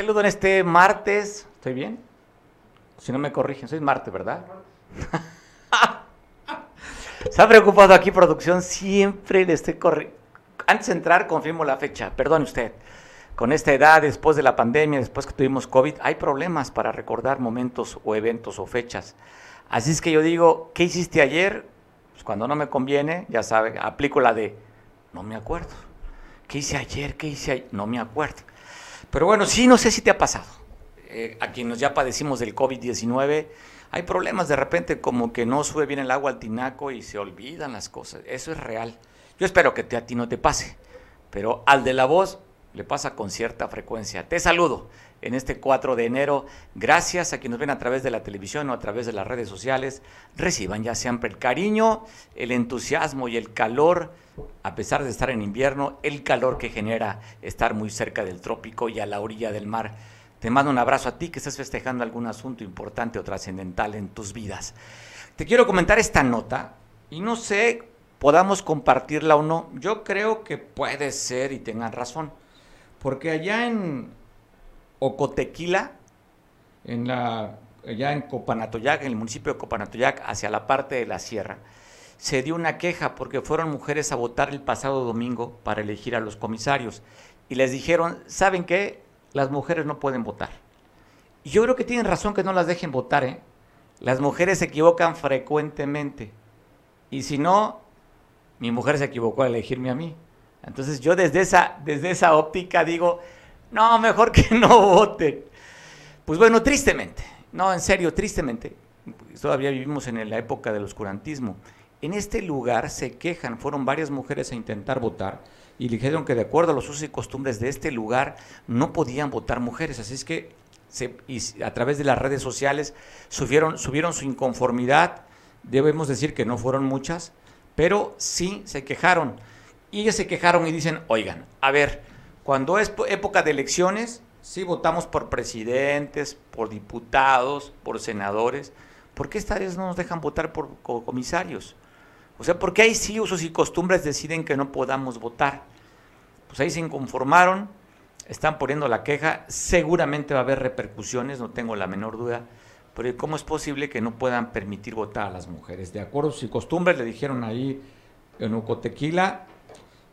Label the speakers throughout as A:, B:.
A: saludo en este martes. ¿Estoy bien? Si no me corrigen, soy martes, ¿verdad? Se ha preocupado aquí producción, siempre le estoy corriendo. Antes de entrar, confirmo la fecha, perdone usted. Con esta edad, después de la pandemia, después que tuvimos COVID, hay problemas para recordar momentos o eventos o fechas. Así es que yo digo, ¿qué hiciste ayer? Pues cuando no me conviene, ya sabe, aplico la de, no me acuerdo. ¿Qué hice ayer? ¿Qué hice ayer? No me acuerdo. Pero bueno, sí, no sé si te ha pasado. Eh, a quienes ya padecimos del COVID-19, hay problemas de repente como que no sube bien el agua al tinaco y se olvidan las cosas. Eso es real. Yo espero que a ti no te pase, pero al de la voz le pasa con cierta frecuencia. Te saludo en este 4 de enero. Gracias a quienes ven a través de la televisión o a través de las redes sociales. Reciban ya siempre el cariño, el entusiasmo y el calor, a pesar de estar en invierno, el calor que genera estar muy cerca del trópico y a la orilla del mar. Te mando un abrazo a ti que estás festejando algún asunto importante o trascendental en tus vidas. Te quiero comentar esta nota y no sé, podamos compartirla o no. Yo creo que puede ser y tengan razón. Porque allá en Ocotequila, en la, allá en Copanatoyac, en el municipio de Copanatoyac, hacia la parte de la sierra, se dio una queja porque fueron mujeres a votar el pasado domingo para elegir a los comisarios. Y les dijeron, ¿saben qué? las mujeres no pueden votar. Yo creo que tienen razón que no las dejen votar, ¿eh? Las mujeres se equivocan frecuentemente. Y si no, mi mujer se equivocó al elegirme a mí. Entonces yo desde esa, desde esa óptica digo, no, mejor que no voten. Pues bueno, tristemente, no, en serio, tristemente, todavía vivimos en la época del oscurantismo. En este lugar se quejan, fueron varias mujeres a intentar votar y dijeron que de acuerdo a los usos y costumbres de este lugar no podían votar mujeres. Así es que se, a través de las redes sociales subieron, subieron su inconformidad. Debemos decir que no fueron muchas, pero sí se quejaron. Y ellas se quejaron y dicen, oigan, a ver, cuando es época de elecciones, sí votamos por presidentes, por diputados, por senadores. ¿Por qué esta vez no nos dejan votar por comisarios? O sea, ¿por qué hay sí usos y costumbres deciden que no podamos votar? Pues ahí se inconformaron, están poniendo la queja, seguramente va a haber repercusiones, no tengo la menor duda, pero ¿cómo es posible que no puedan permitir votar a las mujeres? De acuerdo a sus costumbres, le dijeron ahí en Ucotequila,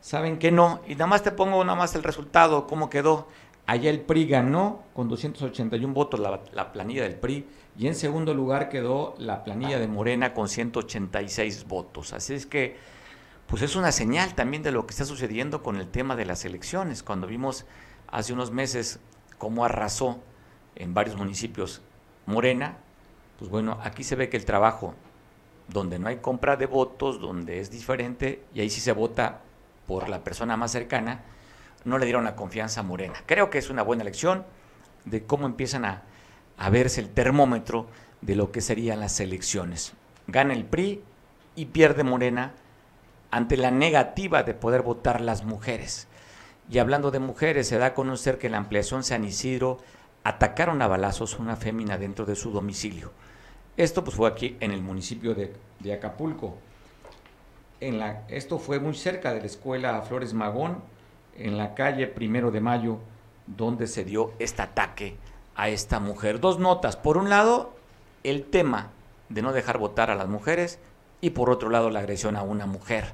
A: saben que no, y nada más te pongo nada más el resultado, cómo quedó. Allá el PRI ganó con 281 votos la, la planilla del PRI, y en segundo lugar quedó la planilla de Morena con 186 votos. Así es que, pues es una señal también de lo que está sucediendo con el tema de las elecciones. Cuando vimos hace unos meses cómo arrasó en varios municipios Morena, pues bueno, aquí se ve que el trabajo donde no hay compra de votos, donde es diferente, y ahí sí se vota por la persona más cercana, no le dieron la confianza a Morena. Creo que es una buena elección de cómo empiezan a, a verse el termómetro de lo que serían las elecciones. Gana el PRI y pierde Morena ante la negativa de poder votar las mujeres. Y hablando de mujeres, se da a conocer que en la ampliación San Isidro atacaron a balazos una fémina dentro de su domicilio. Esto pues fue aquí en el municipio de, de Acapulco. En la, esto fue muy cerca de la escuela Flores Magón, en la calle Primero de Mayo, donde se dio este ataque a esta mujer. Dos notas. Por un lado, el tema de no dejar votar a las mujeres y por otro lado, la agresión a una mujer.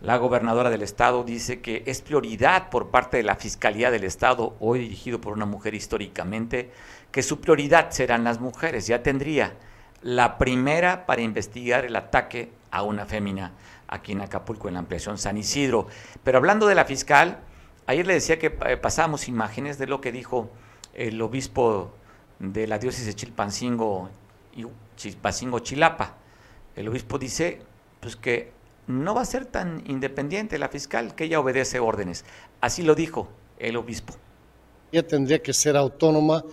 A: La gobernadora del estado dice que es prioridad por parte de la Fiscalía del Estado, hoy dirigido por una mujer históricamente, que su prioridad serán las mujeres. Ya tendría la primera para investigar el ataque a una fémina aquí en Acapulco, en la ampliación San Isidro. Pero hablando de la fiscal, ayer le decía que eh, pasamos imágenes de lo que dijo el obispo de la diócesis de Chilpancingo, Chilpancingo Chilapa. El obispo dice pues que no va a ser tan independiente la fiscal, que ella obedece órdenes. Así lo dijo el obispo.
B: Ella tendría que ser autónoma,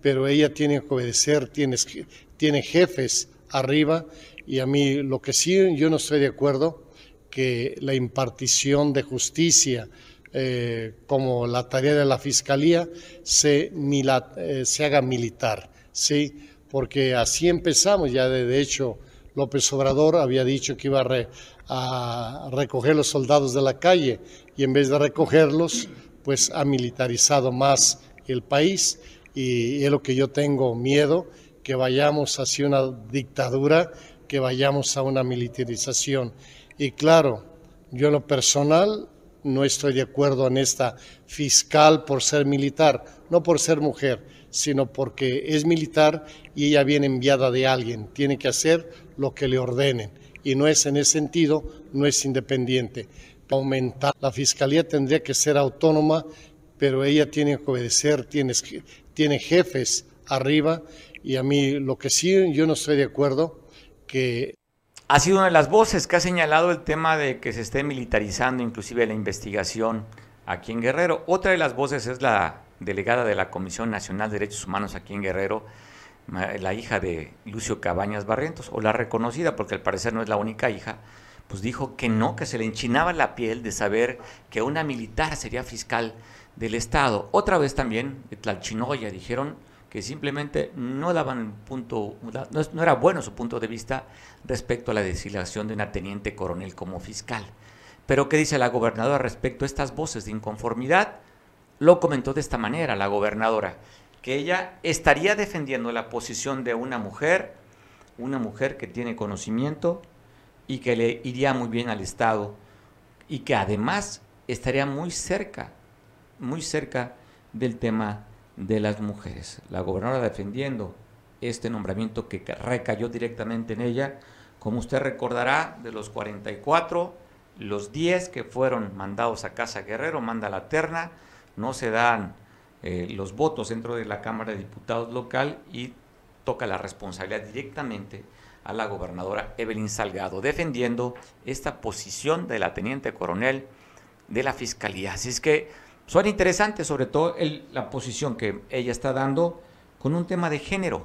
B: pero ella tiene que obedecer, tiene, tiene jefes arriba, y a mí lo que sí yo no estoy de acuerdo, que la impartición de justicia, eh, como la tarea de la Fiscalía se, eh, se haga militar, ¿sí? porque así empezamos, ya de, hecho López Obrador había dicho que iba a, recoger los soldados de la calle y en vez de recogerlos, pues ha militarizado más el país y es lo que yo tengo miedo, que vayamos hacia una dictadura, que vayamos a una militarización. Y claro, yo en lo personal no estoy de acuerdo en esta fiscal por ser militar, no por ser mujer, sino porque es militar y ella viene enviada de alguien, tiene que hacer lo que le ordenen y no es en ese sentido, no es independiente. Aumentar. La fiscalía tendría que ser autónoma, pero ella tiene que obedecer, tiene, tiene jefes arriba y a mí lo que sí yo no estoy de acuerdo que
A: ha sido una de las voces que ha señalado el tema de que se esté militarizando inclusive la investigación aquí en Guerrero. Otra de las voces es la delegada de la Comisión Nacional de Derechos Humanos aquí en Guerrero, la hija de Lucio Cabañas Barrientos, o la reconocida, porque al parecer no es la única hija, pues dijo que no, que se le enchinaba la piel de saber que una militar sería fiscal del Estado. Otra vez también, de Tlalchinoya, dijeron que simplemente no daban punto, no, era bueno su punto de vista respecto a la designación de una teniente coronel como fiscal. Pero ¿qué dice la gobernadora respecto a estas voces de inconformidad? Lo comentó de esta manera la gobernadora, que ella estaría defendiendo la posición de una mujer, una mujer que tiene conocimiento y que le iría muy bien al Estado y que además estaría muy cerca, muy cerca del tema de las mujeres. La gobernadora defendiendo este nombramiento que recayó directamente en ella. Como usted recordará, de los 44, los 10 que fueron mandados a Casa Guerrero, manda la terna, no se dan eh, los votos dentro de la Cámara de Diputados local y toca la responsabilidad directamente a la gobernadora Evelyn Salgado, defendiendo esta posición de la teniente coronel de la Fiscalía. Así es que Suena interesante, sobre todo la posición que ella está dando con un tema de género.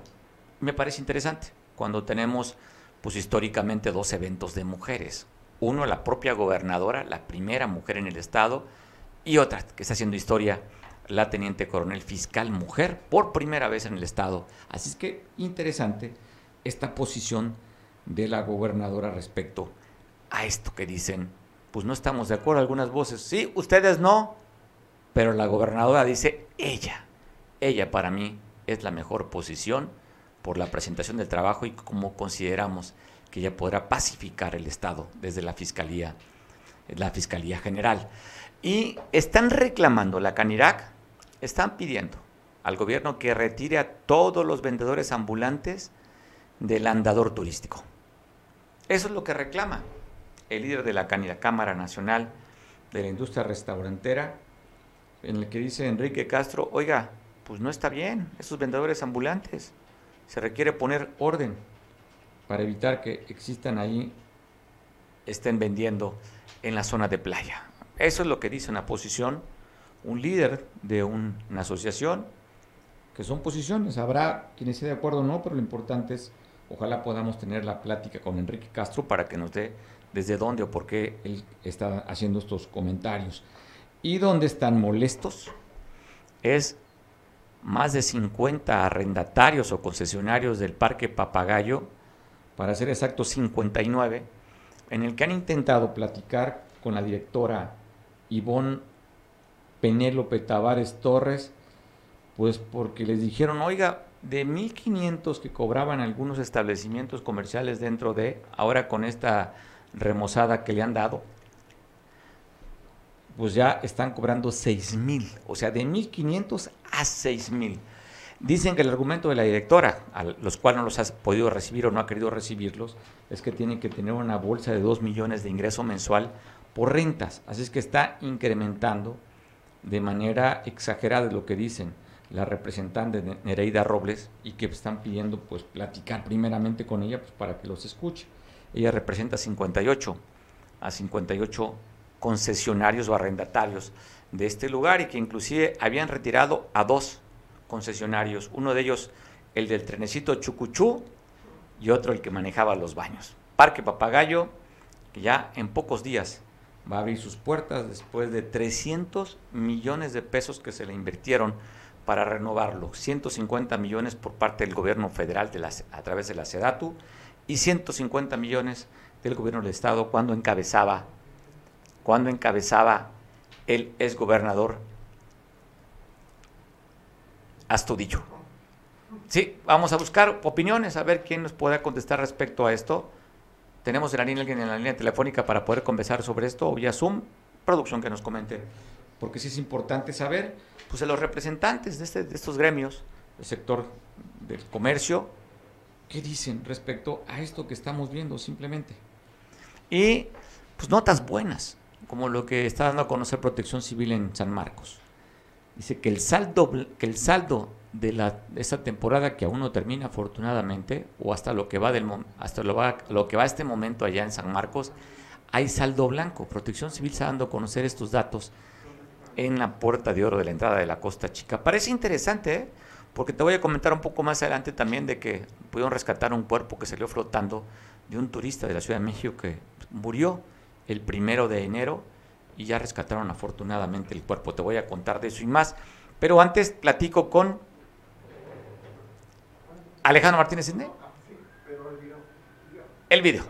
A: Me parece interesante cuando tenemos, pues históricamente, dos eventos de mujeres. Uno, la propia gobernadora, la primera mujer en el Estado, y otra, que está haciendo historia, la teniente coronel fiscal mujer, por primera vez en el Estado. Así es que interesante esta posición de la gobernadora respecto a esto que dicen, pues no estamos de acuerdo algunas voces. Sí, ustedes no, pero la gobernadora dice, ella, ella para mí es la mejor posición por la presentación del trabajo y como consideramos que ella podrá pacificar el Estado desde la Fiscalía, la Fiscalía General. Y están reclamando, la Canirac, están pidiendo al gobierno que retire a todos los vendedores ambulantes del andador turístico. Eso es lo que reclama el líder de la Cámara Nacional de la Industria Restaurantera, en el que dice Enrique Castro, oiga, pues no está bien, esos vendedores ambulantes, se requiere poner orden para evitar que existan ahí, estén vendiendo en la zona de playa. Eso es lo que dice una posición, un líder de una asociación, que son posiciones, habrá quienes esté de acuerdo o no, pero lo importante es, ojalá podamos tener la plática con Enrique Castro para que nos dé desde dónde o por qué él está haciendo estos comentarios. Y donde están molestos es más de 50 arrendatarios o concesionarios del Parque Papagayo, para ser exacto 59, en el que han intentado platicar con la directora Ivonne Penélope Tavares Torres, pues porque les dijeron, oiga, de 1.500 que cobraban algunos establecimientos comerciales dentro de, ahora con esta remozada que le han dado, pues ya están cobrando 6 mil, o sea, de 1.500 a 6 mil. Dicen que el argumento de la directora, a los cuales no los ha podido recibir o no ha querido recibirlos, es que tienen que tener una bolsa de 2 millones de ingreso mensual por rentas. Así es que está incrementando de manera exagerada lo que dicen la representante de Nereida Robles y que están pidiendo pues platicar primeramente con ella pues, para que los escuche. Ella representa 58 a 58 concesionarios o arrendatarios de este lugar y que inclusive habían retirado a dos concesionarios, uno de ellos el del trenecito Chucuchú y otro el que manejaba los baños. Parque Papagayo, que ya en pocos días va a abrir sus puertas después de 300 millones de pesos que se le invirtieron para renovarlo, 150 millones por parte del gobierno federal de a través de la SEDATU y 150 millones del gobierno del estado cuando encabezaba cuando encabezaba el exgobernador Astudillo. Sí, vamos a buscar opiniones, a ver quién nos pueda contestar respecto a esto. Tenemos en la línea alguien en la línea telefónica para poder conversar sobre esto o vía Zoom. Producción que nos comente. Porque sí es importante saber, pues, de los representantes de, este, de estos gremios, del sector del comercio, qué dicen respecto a esto que estamos viendo simplemente. Y, pues, notas buenas, como lo que está dando a conocer Protección Civil en San Marcos. Dice que el saldo, que el saldo de, la, esta temporada que aún no termina afortunadamente, o hasta lo que va del hasta lo, va, lo que va este momento allá en San Marcos, hay saldo blanco. Protección Civil está dando a conocer estos datos en la puerta de oro de la entrada de la Costa Chica. Parece interesante, ¿eh? porque te voy a comentar un poco más adelante también de que pudieron rescatar un cuerpo que salió flotando de un turista de la Ciudad de México que murió el primero de enero y ya rescataron afortunadamente el cuerpo. Te voy a contar de eso y más. Pero antes platico con Alejandro Martínez Sidney. El video.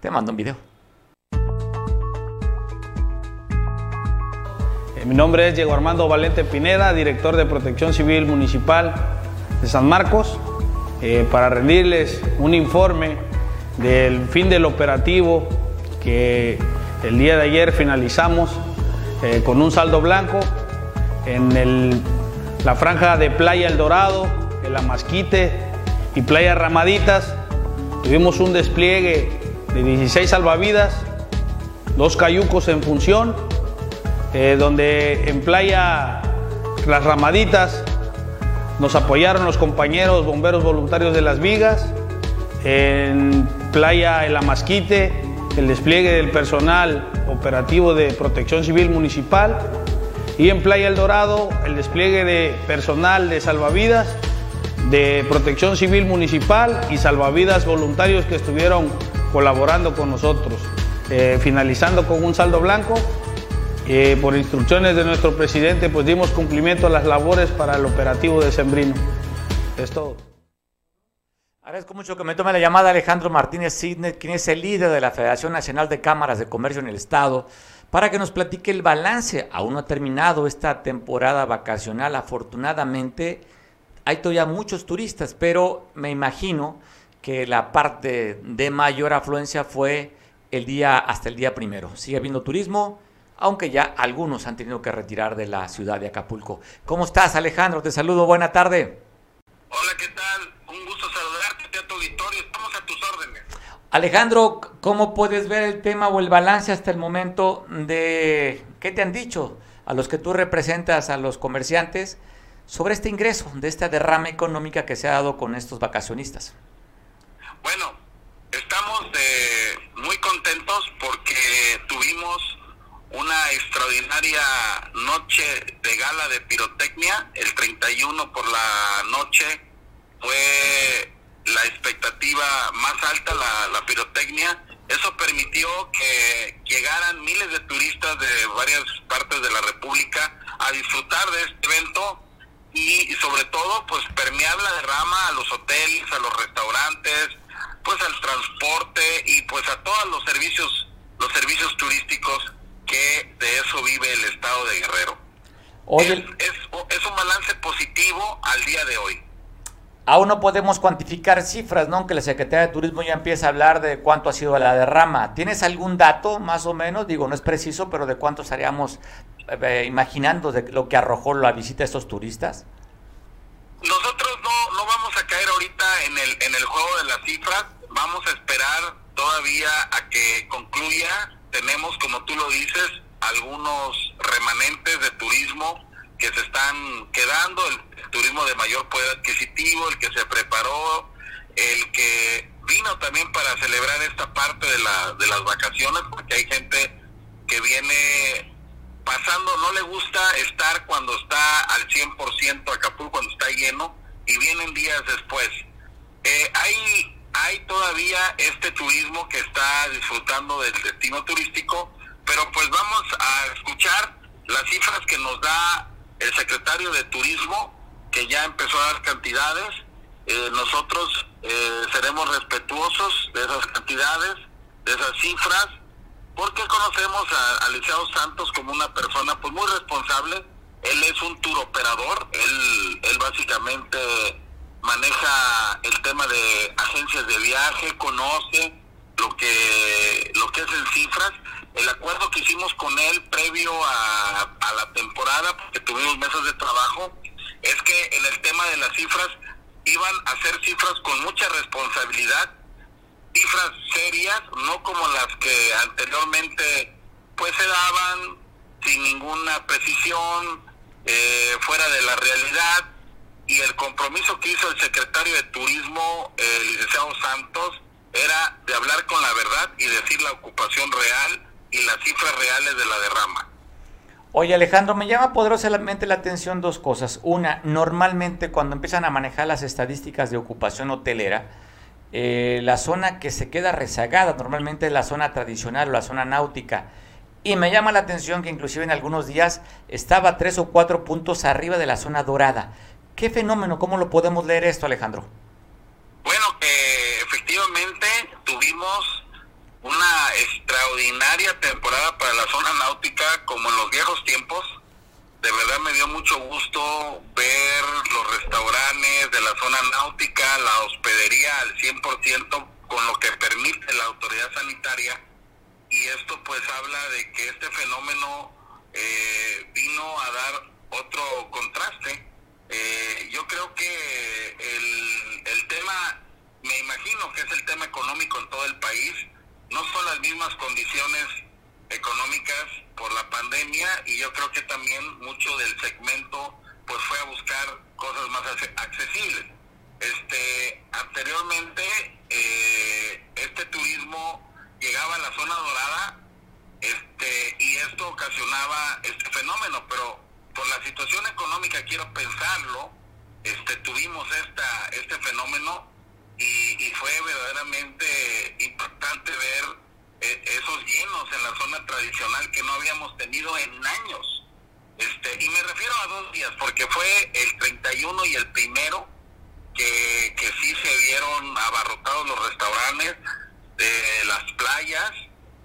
A: Te mando un video.
C: Eh, mi nombre es Diego Armando Valente Pineda, director de Protección Civil Municipal de San Marcos, eh, para rendirles un informe del fin del operativo que el día de ayer finalizamos eh, con un saldo blanco en la franja de Playa El Dorado, en la Masquite y Playa Ramaditas. Tuvimos un despliegue de 16 salvavidas, dos cayucos en función, eh, donde en Playa Las Ramaditas nos apoyaron los compañeros bomberos voluntarios de las Vigas, en Playa El Amasquite el despliegue del personal operativo de protección civil municipal y en Playa El Dorado el despliegue de personal de salvavidas, de protección civil municipal y salvavidas voluntarios que estuvieron colaborando con nosotros. Eh, finalizando con un saldo blanco, eh, por instrucciones de nuestro presidente, pues dimos cumplimiento a las labores para el operativo de Sembrino. Es todo.
A: Agradezco mucho que me tome la llamada Alejandro Martínez Sidney, quien es el líder de la Federación Nacional de Cámaras de Comercio en el Estado, para que nos platique el balance. Aún no ha terminado esta temporada vacacional, afortunadamente. Hay todavía muchos turistas, pero me imagino que la parte de mayor afluencia fue el día hasta el día primero. Sigue habiendo turismo, aunque ya algunos han tenido que retirar de la ciudad de Acapulco. ¿Cómo estás, Alejandro? Te saludo, buena tarde.
D: Hola, ¿qué tal? Estamos a tus órdenes.
A: Alejandro, ¿cómo puedes ver el tema o el balance hasta el momento de qué te han dicho a los que tú representas, a los comerciantes, sobre este ingreso, de esta derrama económica que se ha dado con estos vacacionistas?
D: Bueno, estamos eh, muy contentos porque tuvimos una extraordinaria noche de gala de pirotecnia. El 31 por la noche fue la expectativa más alta, la, pirotecnia. Eso permitió que llegaran miles de turistas de varias partes de la República a disfrutar de este evento y, sobre todo pues permear la derrama a los hoteles, a los restaurantes, pues al transporte y pues a todos los servicios, los servicios turísticos que de eso vive el estado de Guerrero. es, es un balance positivo al día de hoy.
A: Aún no podemos cuantificar cifras, ¿no? Aunque la Secretaría de Turismo ya empieza a hablar de cuánto ha sido la derrama. ¿Tienes algún dato, más o menos? Digo, no es preciso, pero ¿de cuánto estaríamos eh, imaginando de lo que arrojó la visita de estos turistas?
D: Nosotros no, no vamos a caer ahorita en el, en el juego de las cifras. Vamos a esperar todavía a que concluya. Tenemos, como tú lo dices, algunos remanentes de turismo que se están quedando, el, turismo de mayor poder adquisitivo, el que se preparó, el que vino también para celebrar esta parte de, la, de las vacaciones, porque hay gente que viene pasando, no le gusta estar cuando está al 100% Acapulco, cuando está lleno, y vienen días después. Eh, hay, hay todavía este turismo que está disfrutando del destino turístico, pero pues vamos a escuchar las cifras que nos da el secretario de Turismo, que ya empezó a dar cantidades. Eh, nosotros eh, seremos respetuosos de esas cantidades, de esas cifras, porque conocemos a, a Santos como una persona pues muy responsable. él es un tour operador, él, él básicamente maneja el tema de agencias de viaje, conoce lo que, lo que es en cifras. El acuerdo que hicimos con él previo a, la temporada, porque tuvimos mesas de trabajo, es que en el tema de las cifras iban a ser cifras con mucha responsabilidad, cifras serias, no como las que anteriormente pues se daban sin ninguna precisión, eh, fuera de la realidad, y el compromiso que hizo el secretario de Turismo, el licenciado Santos, era de hablar con la verdad y decir la ocupación real y las cifras reales de la derrama.
A: Oye Alejandro, me llama poderosamente la atención dos cosas. Una, normalmente cuando empiezan a manejar las estadísticas de ocupación hotelera, eh, la zona que se queda rezagada normalmente es la zona tradicional o la zona náutica. Y me llama la atención que inclusive en algunos días estaba tres o cuatro puntos arriba de la zona dorada. ¿Qué fenómeno? ¿Cómo lo podemos leer esto, Alejandro?
D: Bueno, que efectivamente tuvimos una extraordinaria temporada para la zona náutica como en los viejos tiempos. De verdad me dio mucho gusto ver los restaurantes de la zona náutica, la hospedería al 100% con lo que permite la autoridad sanitaria. Y esto pues habla de que este fenómeno eh, vino a dar otro contraste eh, yo creo que el, el tema, me imagino que es el tema económico en todo el país, no son las mismas condiciones económicas por la pandemia y yo creo que también mucho del segmento pues fue a buscar cosas más accesibles. Este, anteriormente eh, este turismo llegaba a la zona dorada este y esto ocasionaba este fenómeno, pero por la situación económica quiero pensarlo, este tuvimos esta este fenómeno y, fue verdaderamente impactante ver eh, esos llenos en la zona tradicional que no habíamos tenido en años. Este, y me refiero a dos días, porque fue el 31 y el primero que, que sí se vieron abarrotados los restaurantes, de las playas,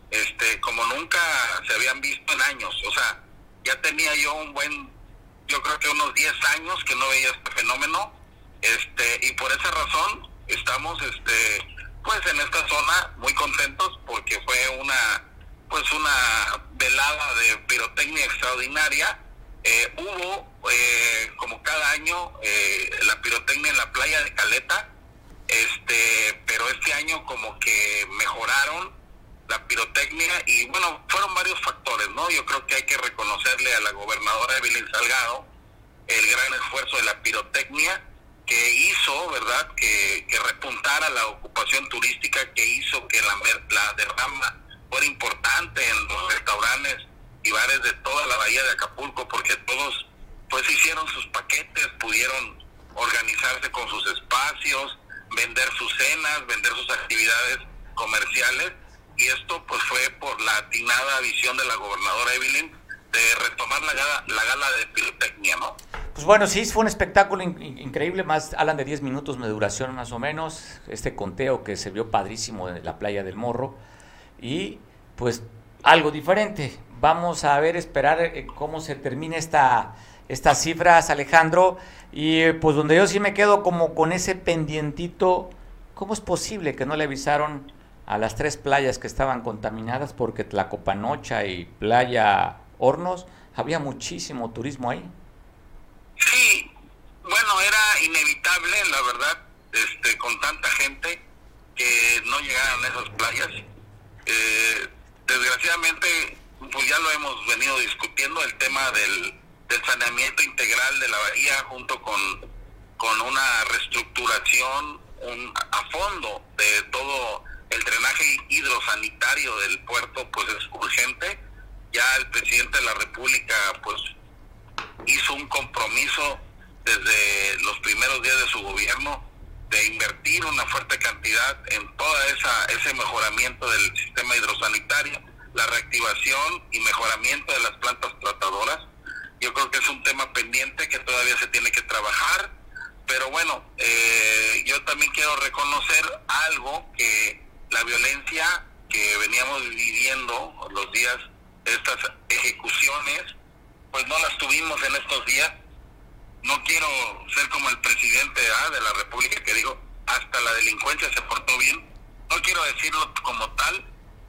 D: este, como nunca se habían visto en años. O sea, ya tenía yo un buen, yo creo que unos 10 años que no veía este fenómeno, este, y por esa razón estamos, este, pues en esta zona muy contentos porque fue una, pues una velada de pirotecnia extraordinaria. Eh, hubo, eh, como cada año, eh, la pirotecnia en la playa de Caleta, este, pero este año como que mejoraron la pirotecnia y bueno, fueron varios factores, ¿no? Yo creo que hay que reconocerle a la gobernadora Evelyn Salgado el gran esfuerzo de la pirotecnia que hizo, ¿verdad?, que, que repuntara la ocupación turística, que hizo que la, la derrama fuera importante en los restaurantes y bares de toda la bahía de Acapulco, porque todos pues hicieron sus paquetes, pudieron organizarse con sus espacios, vender sus cenas, vender sus actividades comerciales y esto pues fue por la atinada visión de la gobernadora Evelyn de retomar la gala, la gala de pirotecnia, ¿no?
A: Pues bueno, sí, fue un espectáculo increíble, más hablan de 10 minutos de duración más o menos, este conteo que se vio padrísimo en la playa del Morro y pues algo diferente. Vamos a ver, esperar eh, cómo se termina esta, estas cifras, Alejandro, y pues donde yo sí me quedo como con ese pendientito, ¿cómo es posible que no le avisaron a las tres playas que estaban contaminadas porque Tlacopanocha y Playa Hornos había muchísimo turismo ahí.
D: Sí, bueno, era inevitable, la verdad, este, con tanta gente que no llegaran a esas playas. Eh, desgraciadamente, pues ya lo hemos venido discutiendo, el tema del, del saneamiento integral de la bahía junto con, con una reestructuración un, a fondo de todo el drenaje hidrosanitario del puerto pues es urgente. Ya el presidente de la República pues hizo un compromiso desde los primeros días de su gobierno de invertir una fuerte cantidad en esa ese mejoramiento del sistema hidrosanitario, la reactivación y mejoramiento de las plantas tratadoras. Yo creo que es un tema pendiente que todavía se tiene que trabajar, pero bueno, eh, yo también quiero reconocer algo que la violencia que veníamos viviendo los días, estas ejecuciones, pues no las tuvimos en estos días. No quiero ser como el presidente ¿ah? de la República que dijo, hasta la delincuencia se portó bien. No quiero decirlo como tal,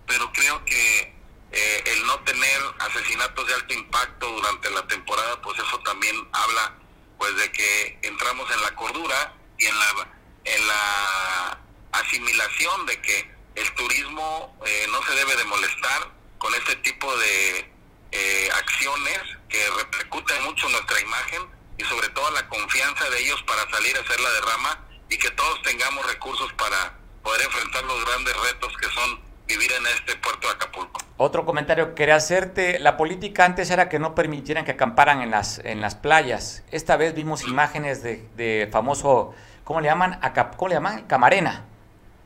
D: pero creo que eh, el no tener asesinatos de alto impacto durante la temporada, pues eso también habla pues de que entramos en la cordura y en la en la asimilación de que el turismo eh, no se debe de molestar con este tipo de eh, acciones que repercuten mucho nuestra imagen y sobre todo la confianza de ellos para salir a hacer la derrama y que todos tengamos recursos para poder enfrentar los grandes retos que son vivir en este puerto de Acapulco.
A: Otro comentario que quería hacerte, la política antes era que no permitieran que acamparan en las, en las playas. Esta vez vimos imágenes de, de famoso, ¿cómo le llaman? ¿Cómo le llaman? Camarena.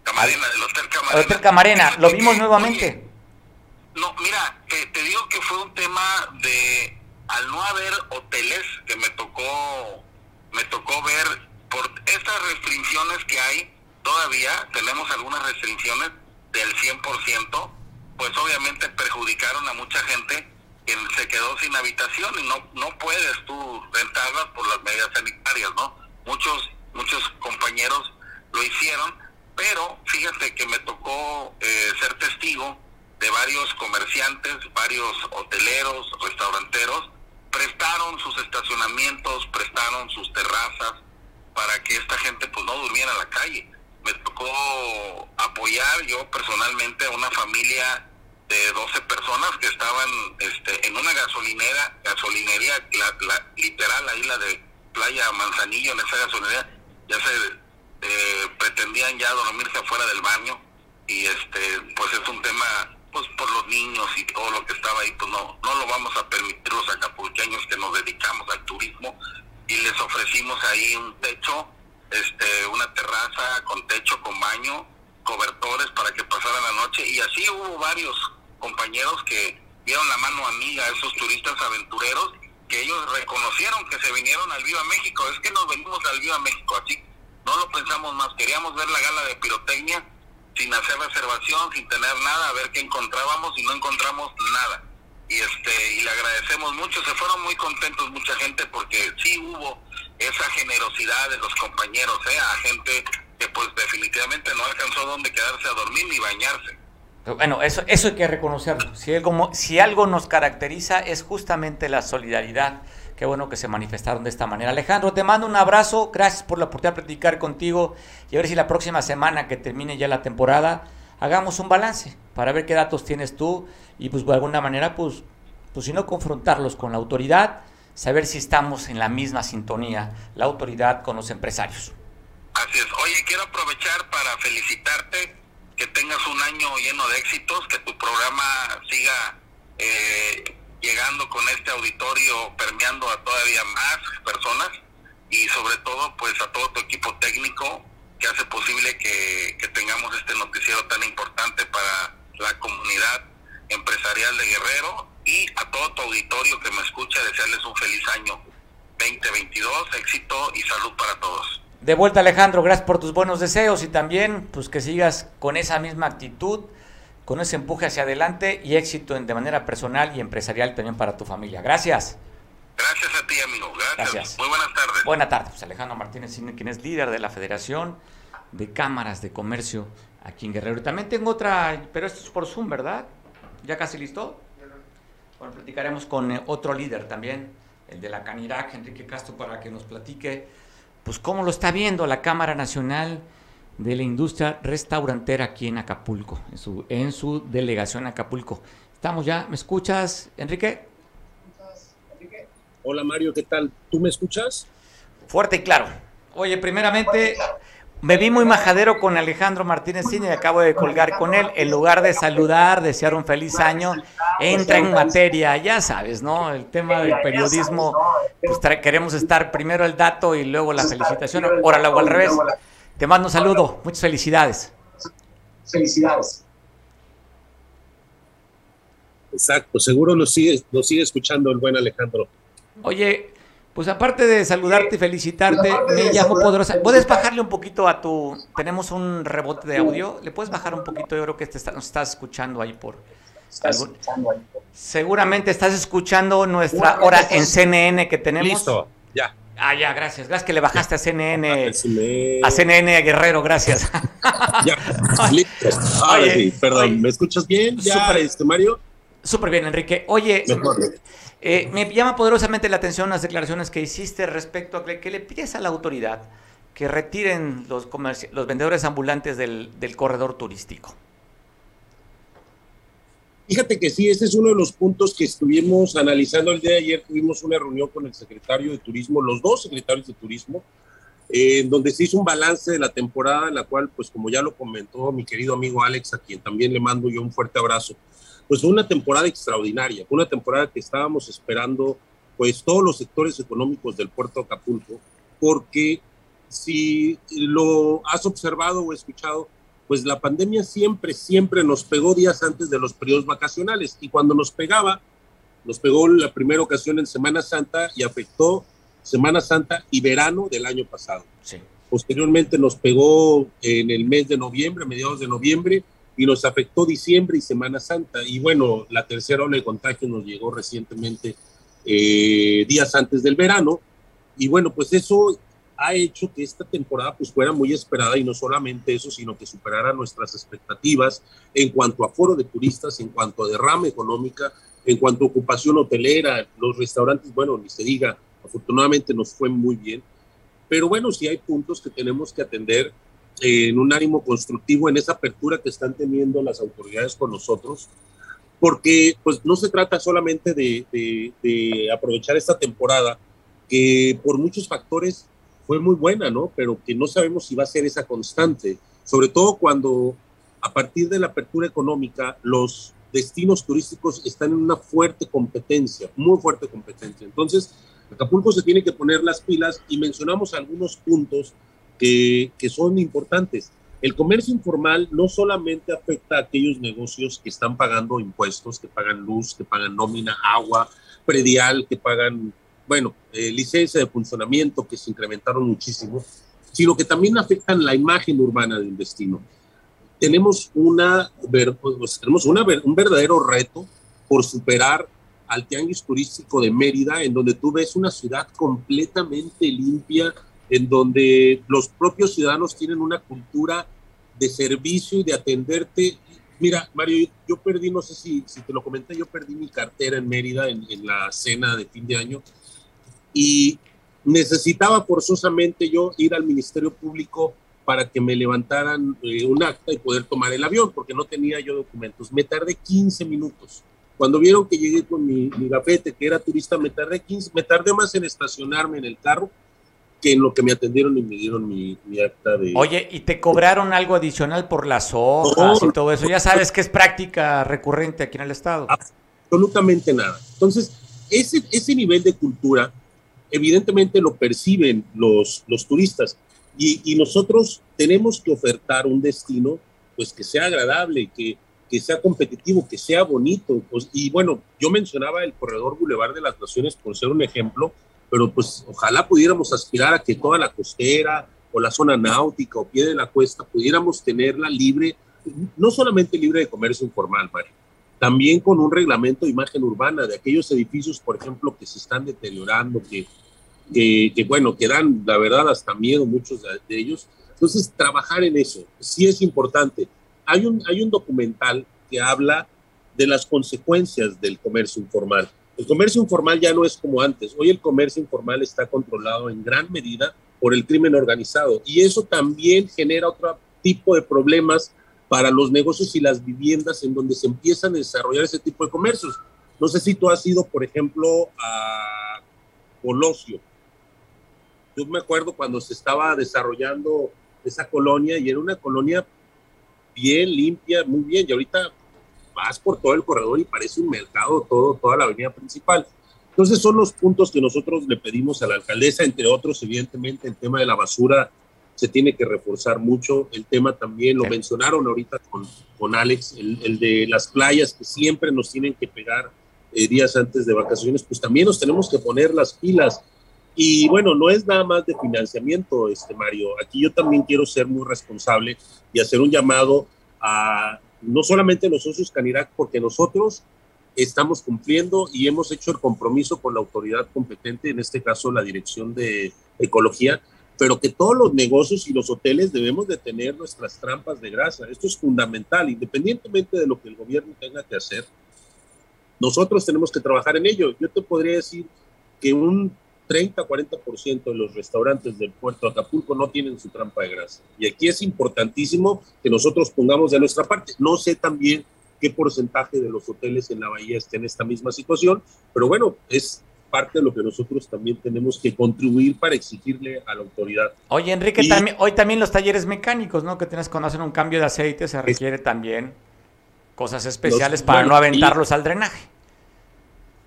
D: Camarena, del Hotel Camarena.
A: El Hotel Camarena, lo vimos nuevamente.
D: no, mira, te, te digo que fue un tema de, al no haber hoteles, que me tocó, me tocó ver, por estas restricciones que hay, todavía tenemos algunas restricciones del 100%, pues obviamente perjudicaron a mucha gente que se quedó sin habitación y no no puedes tú rentarlas por las medidas sanitarias, ¿no? Muchos muchos compañeros lo hicieron, pero fíjate que me tocó eh, ser testigo de varios comerciantes, varios hoteleros, restauranteros, prestaron sus estacionamientos, prestaron sus terrazas para que esta gente pues no durmiera en la calle. Me tocó apoyar yo personalmente a una familia de 12 personas que estaban este, en una gasolinera, gasolinería la, literal, ahí la de Playa Manzanillo, en esa gasolinera, ya se eh, pretendían ya dormirse afuera del baño. Y este pues es un tema pues por los niños y todo lo que estaba ahí pues no no lo vamos a permitir los acapulqueños que nos dedicamos al turismo. Y les ofrecimos ahí un techo este, una terraza con techo, con baño, cobertores para que pasaran la noche. Y así hubo varios compañeros que dieron la mano amiga a esos turistas aventureros que ellos reconocieron que se vinieron al Viva México. Es que nos venimos al Viva México así, no lo pensamos más, queríamos ver la gala de pirotecnia sin hacer reservación, sin tener nada, a ver qué encontrábamos y no encontramos nada. Y este y le agradecemos mucho, se fueron muy contentos mucha gente porque sí hubo esa generosidad de los compañeros, ¿eh? a gente que pues definitivamente no alcanzó donde quedarse a dormir ni bañarse.
A: Bueno, eso, eso hay que reconocerlo. Si algo, si algo nos caracteriza es justamente la solidaridad. Qué bueno que se manifestaron de esta manera. Alejandro, te mando un abrazo. Gracias por la oportunidad de platicar contigo y a ver si la próxima semana que termine ya la temporada hagamos un balance para ver qué datos tienes tú y pues de alguna manera pues, pues si no confrontarlos con la autoridad saber si estamos en la misma sintonía, la autoridad con los empresarios.
D: Así es. Oye, quiero aprovechar para felicitarte, que tengas un año lleno de éxitos, que tu programa siga eh, llegando con este auditorio, permeando a todavía más personas y sobre todo pues a todo tu equipo técnico que hace posible que, que tengamos este noticiero tan importante para la comunidad empresarial de Guerrero y a todo tu auditorio que me escucha desearles un feliz año 2022, éxito y salud para todos.
A: De vuelta Alejandro, gracias por tus buenos deseos y también pues que sigas con esa misma actitud, con ese empuje hacia adelante y éxito en, de manera personal y empresarial también para tu familia. Gracias.
D: Gracias a ti, amigo. Gracias. Muy buenas tardes.
A: Buenas tardes. Pues Alejandro Martínez, quien es líder de la Federación de Cámaras de Comercio aquí en Guerrero. Y también tengo otra, pero esto es por Zoom, ¿verdad? ¿Ya casi listo? Bueno, platicaremos con eh, otro líder también, el de la Canirac, Enrique Castro, para que nos platique, pues cómo lo está viendo la Cámara Nacional de la Industria Restaurantera aquí en Acapulco, en su, en su delegación Acapulco. Estamos ya, ¿me escuchas, Enrique?
E: Hola Mario, ¿qué tal? ¿Tú me escuchas?
A: Fuerte y claro. Oye, primeramente, me vi muy majadero con Alejandro Martínez Cine y acabo de colgar con él. En lugar de saludar, desear un feliz año, entra en materia, ya sabes, ¿no? El tema del periodismo, pues queremos estar primero el dato y luego la felicitación. Ahora lo hago al revés. Te mando un saludo, muchas felicidades.
E: Felicidades. Exacto, seguro lo sigue, lo sigue escuchando el buen Alejandro.
A: Oye, pues aparte de saludarte y felicitarte, me llamo Poderosa. ¿Puedes bajarle un poquito a tu... Tenemos un rebote de audio. ¿Le puedes bajar un poquito? Yo creo que te nos estás escuchando ahí por, Seguramente estás escuchando nuestra hora en CNN que tenemos.
E: Listo, ya.
A: Ah, ya, gracias. Gracias que le bajaste a CNN. A CNN Guerrero, gracias.
E: ya, listo. Ahora sí, perdón, ¿me escuchas bien? Ya, este, Mario.
A: Súper bien, Enrique. Oye, eh, me llama poderosamente la atención las declaraciones que hiciste respecto a que, le pides a la autoridad que retiren los, los vendedores ambulantes del, del corredor turístico.
E: Fíjate que sí, ese es uno de los puntos que estuvimos analizando el día de ayer. Tuvimos una reunión con el secretario de Turismo, los dos secretarios de Turismo, eh, en donde se hizo un balance de la temporada, en la cual, pues como ya lo comentó mi querido amigo Alex, a quien también le mando yo un fuerte abrazo, pues fue una temporada extraordinaria, fue una temporada que estábamos esperando, pues todos los sectores económicos del puerto Acapulco, porque si lo has observado o escuchado, pues la pandemia siempre, siempre nos pegó días antes de los periodos vacacionales y cuando nos pegaba, nos pegó la primera ocasión en Semana Santa y afectó Semana Santa y verano del año pasado. Posteriormente nos pegó en el mes de noviembre, mediados de noviembre, y nos afectó diciembre y Semana Santa. Y bueno, la tercera ola de contagio nos llegó recientemente eh, días antes del verano. Y bueno, pues eso ha hecho que esta temporada pues fuera muy esperada y no solamente eso, sino que superara nuestras expectativas en cuanto a foro de turistas, en cuanto a derrama económica, en cuanto a ocupación hotelera, los restaurantes, bueno, ni se diga, afortunadamente nos fue muy bien, pero bueno, sí hay puntos que tenemos que atender en un ánimo constructivo en esa apertura que están teniendo las autoridades con nosotros, porque pues no se trata solamente de, de, de aprovechar esta temporada, que por muchos factores fue muy buena, ¿no? Pero que no sabemos si va a ser esa constante, sobre todo cuando a partir de la apertura económica los destinos turísticos están en una fuerte competencia, muy fuerte competencia. Entonces, Acapulco se tiene que poner las pilas y mencionamos algunos puntos que, que son importantes. El comercio informal no solamente afecta a aquellos negocios que están pagando impuestos, que pagan luz, que pagan nómina, agua, predial, que pagan bueno, eh, licencia de funcionamiento que se incrementaron muchísimo, sino que también afectan la imagen urbana del destino. Tenemos, una, pues, tenemos una, un verdadero reto por superar al tianguis turístico de Mérida, en donde tú ves una ciudad completamente limpia, en donde los propios ciudadanos tienen una cultura de servicio y de atenderte. Mira, Mario, yo perdí, no sé si, si te lo comenté, yo perdí mi cartera en Mérida en, en la cena de fin de año y necesitaba forzosamente yo ir al Ministerio Público para que me levantaran eh, un acta y poder tomar el avión, porque no tenía yo documentos. Me tardé 15 minutos. Cuando vieron que llegué con mi, mi gafete, que era turista, me tardé 15, me tardé más en estacionarme en el carro que en lo que me atendieron y me dieron mi, mi acta de...
A: Oye, ¿y te cobraron algo adicional por las hojas y todo eso? Ya sabes que es práctica recurrente aquí en el Estado.
E: Absolutamente nada. Entonces, ese, ese nivel de cultura evidentemente lo perciben los, los turistas y, nosotros tenemos que ofertar un destino pues que sea agradable, que, que sea competitivo, que sea bonito. Pues, y bueno, yo mencionaba el corredor Boulevard de las Naciones por ser un ejemplo, pero pues ojalá pudiéramos aspirar a que toda la costera o la zona náutica o pie de la cuesta pudiéramos tenerla libre, no solamente libre de comercio informal, Mario, también con un reglamento de imagen urbana de aquellos edificios, por ejemplo, que se están deteriorando, que, que, bueno, que dan, la verdad, hasta miedo muchos de, ellos. Entonces, trabajar en eso sí es importante. Hay un, hay un documental que habla de las consecuencias del comercio informal. El comercio informal ya no es como antes. Hoy el comercio informal está controlado en gran medida por el crimen organizado y eso también genera otro tipo de problemas para los negocios y las viviendas en donde se empiezan a desarrollar ese tipo de comercios. No sé si tú has ido, por ejemplo, a Colosio, yo me acuerdo cuando se estaba desarrollando esa colonia y era una colonia bien limpia, muy bien, y ahorita vas por todo el corredor y parece un mercado todo, toda la avenida principal. Entonces son los puntos que nosotros le pedimos a la alcaldesa, entre otros, evidentemente, el tema de la basura se tiene que reforzar mucho, el tema también lo mencionaron ahorita con, con Alex, el, el, de las playas que siempre nos tienen que pegar eh, días antes de vacaciones, pues también nos tenemos que poner las pilas y bueno, no es nada más de financiamiento, este Mario. Aquí yo también quiero ser muy responsable y hacer un llamado a no solamente los socios Canirac, porque nosotros estamos cumpliendo y hemos hecho el compromiso con la autoridad competente, en este caso la Dirección de Ecología, pero que todos los negocios y los hoteles debemos de tener nuestras trampas de grasa. Esto es fundamental, independientemente de lo que el gobierno tenga que hacer. Nosotros tenemos que trabajar en ello. Yo te podría decir que un 30-40% de los restaurantes del puerto de Acapulco no tienen su trampa de grasa. Y aquí es importantísimo que nosotros pongamos de nuestra parte. No sé también qué porcentaje de los hoteles en la bahía estén en esta misma situación, pero bueno, es parte de lo que nosotros también tenemos que contribuir para exigirle a la autoridad.
A: Oye, Enrique, también, hoy también los talleres mecánicos, ¿no? Que tienes cuando hacen un cambio de aceite, se requiere también cosas especiales para no aventarlos al drenaje.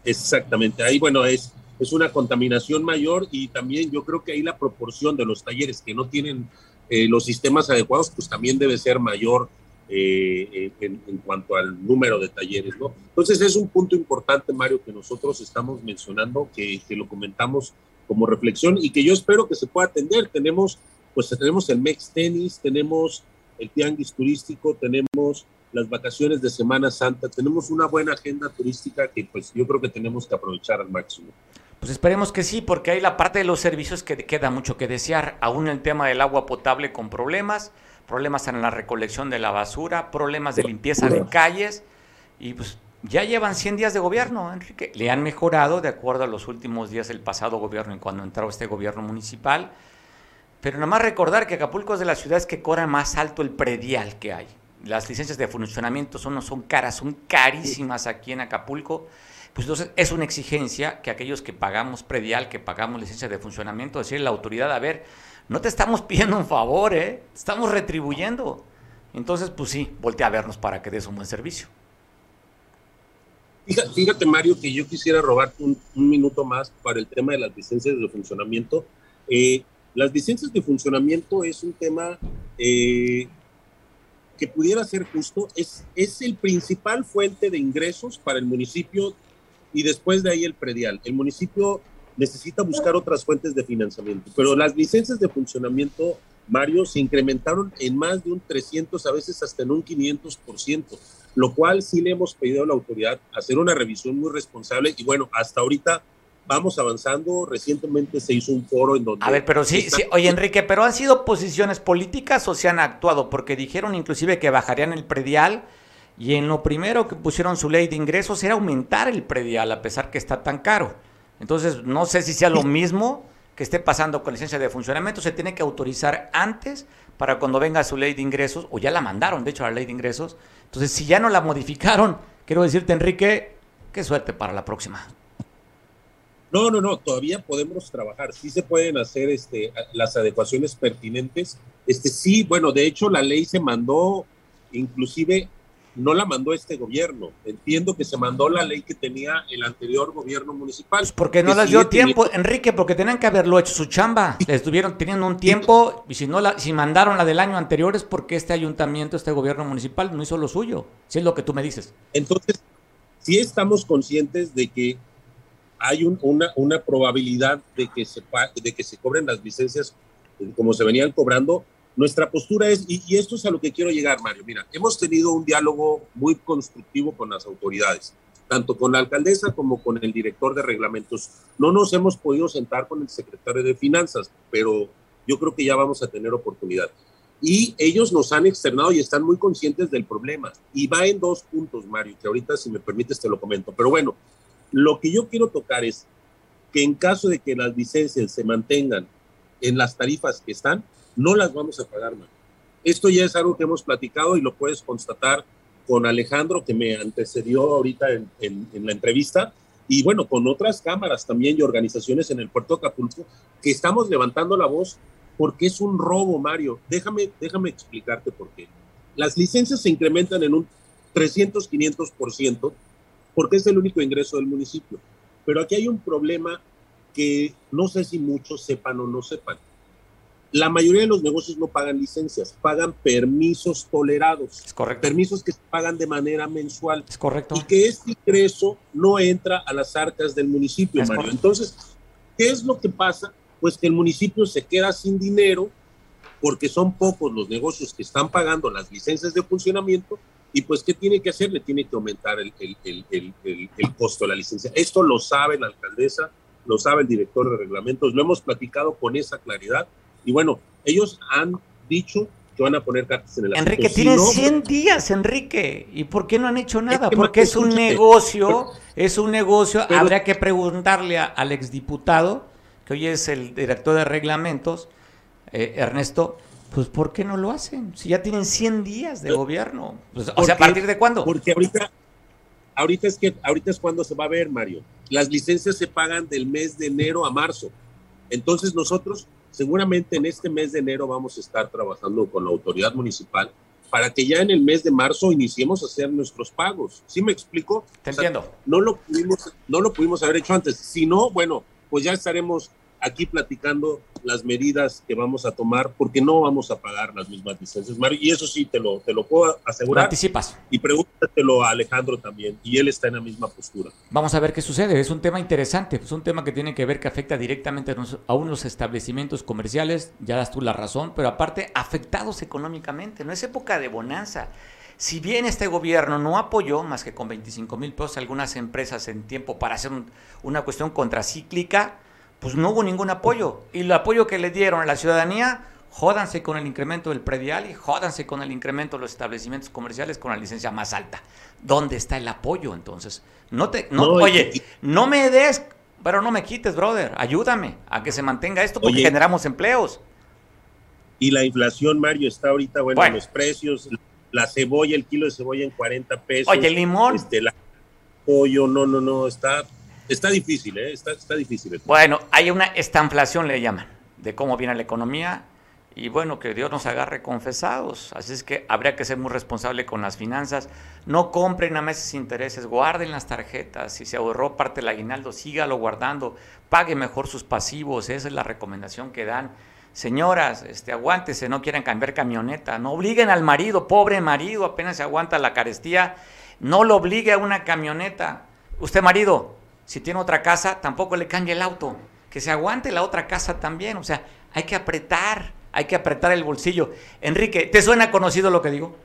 E: Exactamente, ahí bueno, es, es una contaminación mayor y también yo creo que ahí la proporción de los talleres que no tienen eh, los sistemas adecuados, pues también debe ser mayor eh, en, cuanto al número de talleres, ¿no? Entonces es un punto importante, Mario, que nosotros estamos mencionando, que, que, lo comentamos como reflexión y que yo espero que se pueda atender. Tenemos, pues tenemos el MEX Tenis, tenemos el Tianguis Turístico, tenemos las vacaciones de Semana Santa, tenemos una buena agenda turística que pues yo creo que tenemos que aprovechar al máximo.
A: Pues esperemos que sí, porque hay la parte de los servicios que queda mucho que desear, aún el tema del agua potable con problemas, problemas en la recolección de la basura, problemas de limpieza de calles y pues ya llevan 100 días de gobierno, Enrique. Le han mejorado de acuerdo a los últimos días del pasado gobierno y cuando entró este gobierno municipal. Pero nada más recordar que Acapulco es de las ciudades que cobran más alto el predial que hay. Las licencias de funcionamiento son, no son caras, son carísimas aquí en Acapulco. Pues entonces es una exigencia que aquellos que pagamos predial, que pagamos licencias de funcionamiento, decirle a la autoridad, a ver, no te estamos pidiendo un favor, ¿eh? Estamos retribuyendo. Entonces, pues sí, voltea a vernos para que des un buen servicio.
E: Fíjate, Mario, que yo quisiera robarte un, minuto más para el tema de las licencias de funcionamiento. Eh, las licencias de funcionamiento es un tema eh, que pudiera ser justo, es, es el principal fuente de ingresos para el municipio y después de ahí el predial. El municipio necesita buscar otras fuentes de financiamiento. Pero las licencias de funcionamiento, Mario, se incrementaron en más de un 300, a veces hasta en un 500%, lo cual sí le hemos pedido a la autoridad hacer una revisión muy responsable y bueno, hasta ahorita vamos avanzando. Recientemente se hizo un foro en donde...
A: A ver, pero sí, sí, oye Enrique, pero han sido posiciones políticas o se han actuado, porque dijeron inclusive que bajarían el predial y en lo primero que pusieron su ley de ingresos era aumentar el predial a pesar que está tan caro. Entonces, no sé si sea lo mismo que esté pasando con licencia de funcionamiento, se tiene que autorizar antes para cuando venga su ley de ingresos, o ya la mandaron, de hecho, la ley de ingresos. Entonces, si ya no la modificaron, quiero decirte, Enrique, qué suerte para la próxima.
E: No, no, no, todavía podemos trabajar, sí se pueden hacer este, las adecuaciones pertinentes. Este, sí, bueno, de hecho la ley se mandó inclusive no la mandó este gobierno. Entiendo que se mandó la ley que tenía el anterior gobierno municipal. Pues
A: porque no les dio tiempo, Enrique, porque tenían que haberlo hecho su chamba. estuvieron teniendo un tiempo y si no la, si mandaron la del año anterior es porque este ayuntamiento, este gobierno municipal no hizo lo suyo. Si es lo que tú me dices.
E: Entonces, sí estamos conscientes de que hay una, una probabilidad de que, se, de que se cobren las licencias como se venían cobrando, nuestra postura es, y, esto es a lo que quiero llegar, Mario, mira, hemos tenido un diálogo muy constructivo con las autoridades, tanto con la alcaldesa como con el director de reglamentos. No nos hemos podido sentar con el secretario de Finanzas, pero yo creo que ya vamos a tener oportunidad. Y ellos nos han externado y están muy conscientes del problema. Y va en dos puntos, Mario, que ahorita, si me permites, te lo comento. Pero bueno, lo que yo quiero tocar es que en caso de que las licencias se mantengan en las tarifas que están, no las vamos a pagar, man. Esto ya es algo que hemos platicado y lo puedes constatar con Alejandro, que me antecedió ahorita en, la entrevista, y bueno, con otras cámaras también y organizaciones en el puerto de Acapulco, que estamos levantando la voz porque es un robo, Mario. Déjame, déjame explicarte por qué. Las licencias se incrementan en un 300, 500%, porque es el único ingreso del municipio. Pero aquí hay un problema que no sé si muchos sepan o no sepan. La mayoría de los negocios no pagan licencias, pagan permisos tolerados.
A: Es correcto.
E: Permisos que se pagan de manera mensual.
A: Es correcto.
E: Y que este ingreso no entra a las arcas del municipio, Mario. Entonces, ¿qué es lo que pasa? Pues que el municipio se queda sin dinero porque son pocos los negocios que están pagando las licencias de funcionamiento Y pues, ¿qué tiene que hacer? Le tiene que aumentar el, el, el, el, costo de la licencia. Esto lo sabe la alcaldesa, lo sabe el director de reglamentos, lo hemos platicado con esa claridad. Y bueno, ellos han dicho que van a poner cartas en el
A: asunto. Enrique, tienen 100 días, Enrique. ¿Y por qué no han hecho nada? Porque es un negocio, es un negocio. Habría que preguntarle al exdiputado, que hoy es el director de reglamentos, eh, Ernesto, pues ¿por qué no lo hacen? Si ya tienen 100 días de gobierno. Pues, o sea, ¿a partir de cuándo?
E: Porque ahorita, ahorita es que ahorita es cuando se va a ver, Mario. Las licencias se pagan del mes de enero a marzo. Entonces nosotros seguramente en este mes de enero vamos a estar trabajando con la autoridad municipal para que ya en el mes de marzo iniciemos a hacer nuestros pagos. ¿Sí me explico?
A: Te entiendo.
E: No lo, pudimos, no lo pudimos haber hecho antes. Si no, bueno, pues ya estaremos aquí platicando las medidas que vamos a tomar porque no vamos a pagar las mismas licencias, Mario, y eso sí te lo, te lo puedo asegurar.
A: anticipas.
E: Y pregúntatelo a Alejandro también, y él está en la misma postura.
A: Vamos a ver qué sucede, es un tema interesante, es un tema que tiene que ver que afecta directamente a unos establecimientos comerciales, ya das tú la razón, pero aparte afectados económicamente, no es época de bonanza. Si bien este gobierno no apoyó más que con 25 mil pesos algunas empresas en tiempo para hacer una cuestión contracíclica, pues no hubo ningún apoyo. Y el apoyo que le dieron a la ciudadanía, jódanse con el incremento del predial y jódanse con el incremento de los establecimientos comerciales con la licencia más alta. ¿Dónde está el apoyo entonces? No te, no, oye, no me des, pero no me quites, brother. Ayúdame a que se mantenga esto porque generamos empleos.
E: Y la inflación, Mario, está ahorita, bueno, los precios, la cebolla, el kilo de cebolla en 40 pesos.
A: Oye, el limón.
E: Este, pollo, no, no, no, está Está difícil, ¿eh? Está, difícil.
A: Bueno, hay una estanflación, le llaman, de cómo viene la economía. Y bueno, que Dios nos agarre confesados. Así es que habría que ser muy responsable con las finanzas. No compren a meses intereses, guarden las tarjetas. Si se ahorró parte del aguinaldo, sígalo guardando. Pague mejor sus pasivos. Esa es la recomendación que dan. Señoras, este, aguántese, no quieran cambiar camioneta. No obliguen al marido, pobre marido, apenas se aguanta la carestía. No lo obligue a una camioneta. Usted, marido, si tiene otra casa, tampoco le cambie el auto. Que se aguante la otra casa también. O sea, hay que apretar, hay que apretar el bolsillo. Enrique, ¿te suena conocido lo que digo?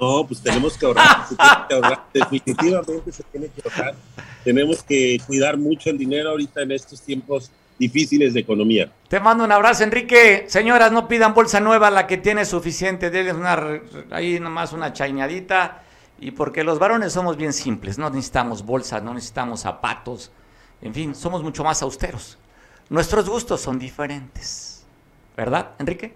E: No, pues tenemos que ahorrar, se tiene que ahorrar. definitivamente se tiene que ahorrar. Tenemos que cuidar mucho el dinero ahorita en estos tiempos difíciles de economía.
A: Te mando un abrazo, Enrique. Señoras, no pidan bolsa nueva, la que tiene suficiente, denles una, ahí nomás una chaineadita y porque los varones somos bien simples, no necesitamos bolsas, no necesitamos zapatos, en fin, somos mucho más austeros. Nuestros gustos son diferentes. ¿Verdad, Enrique?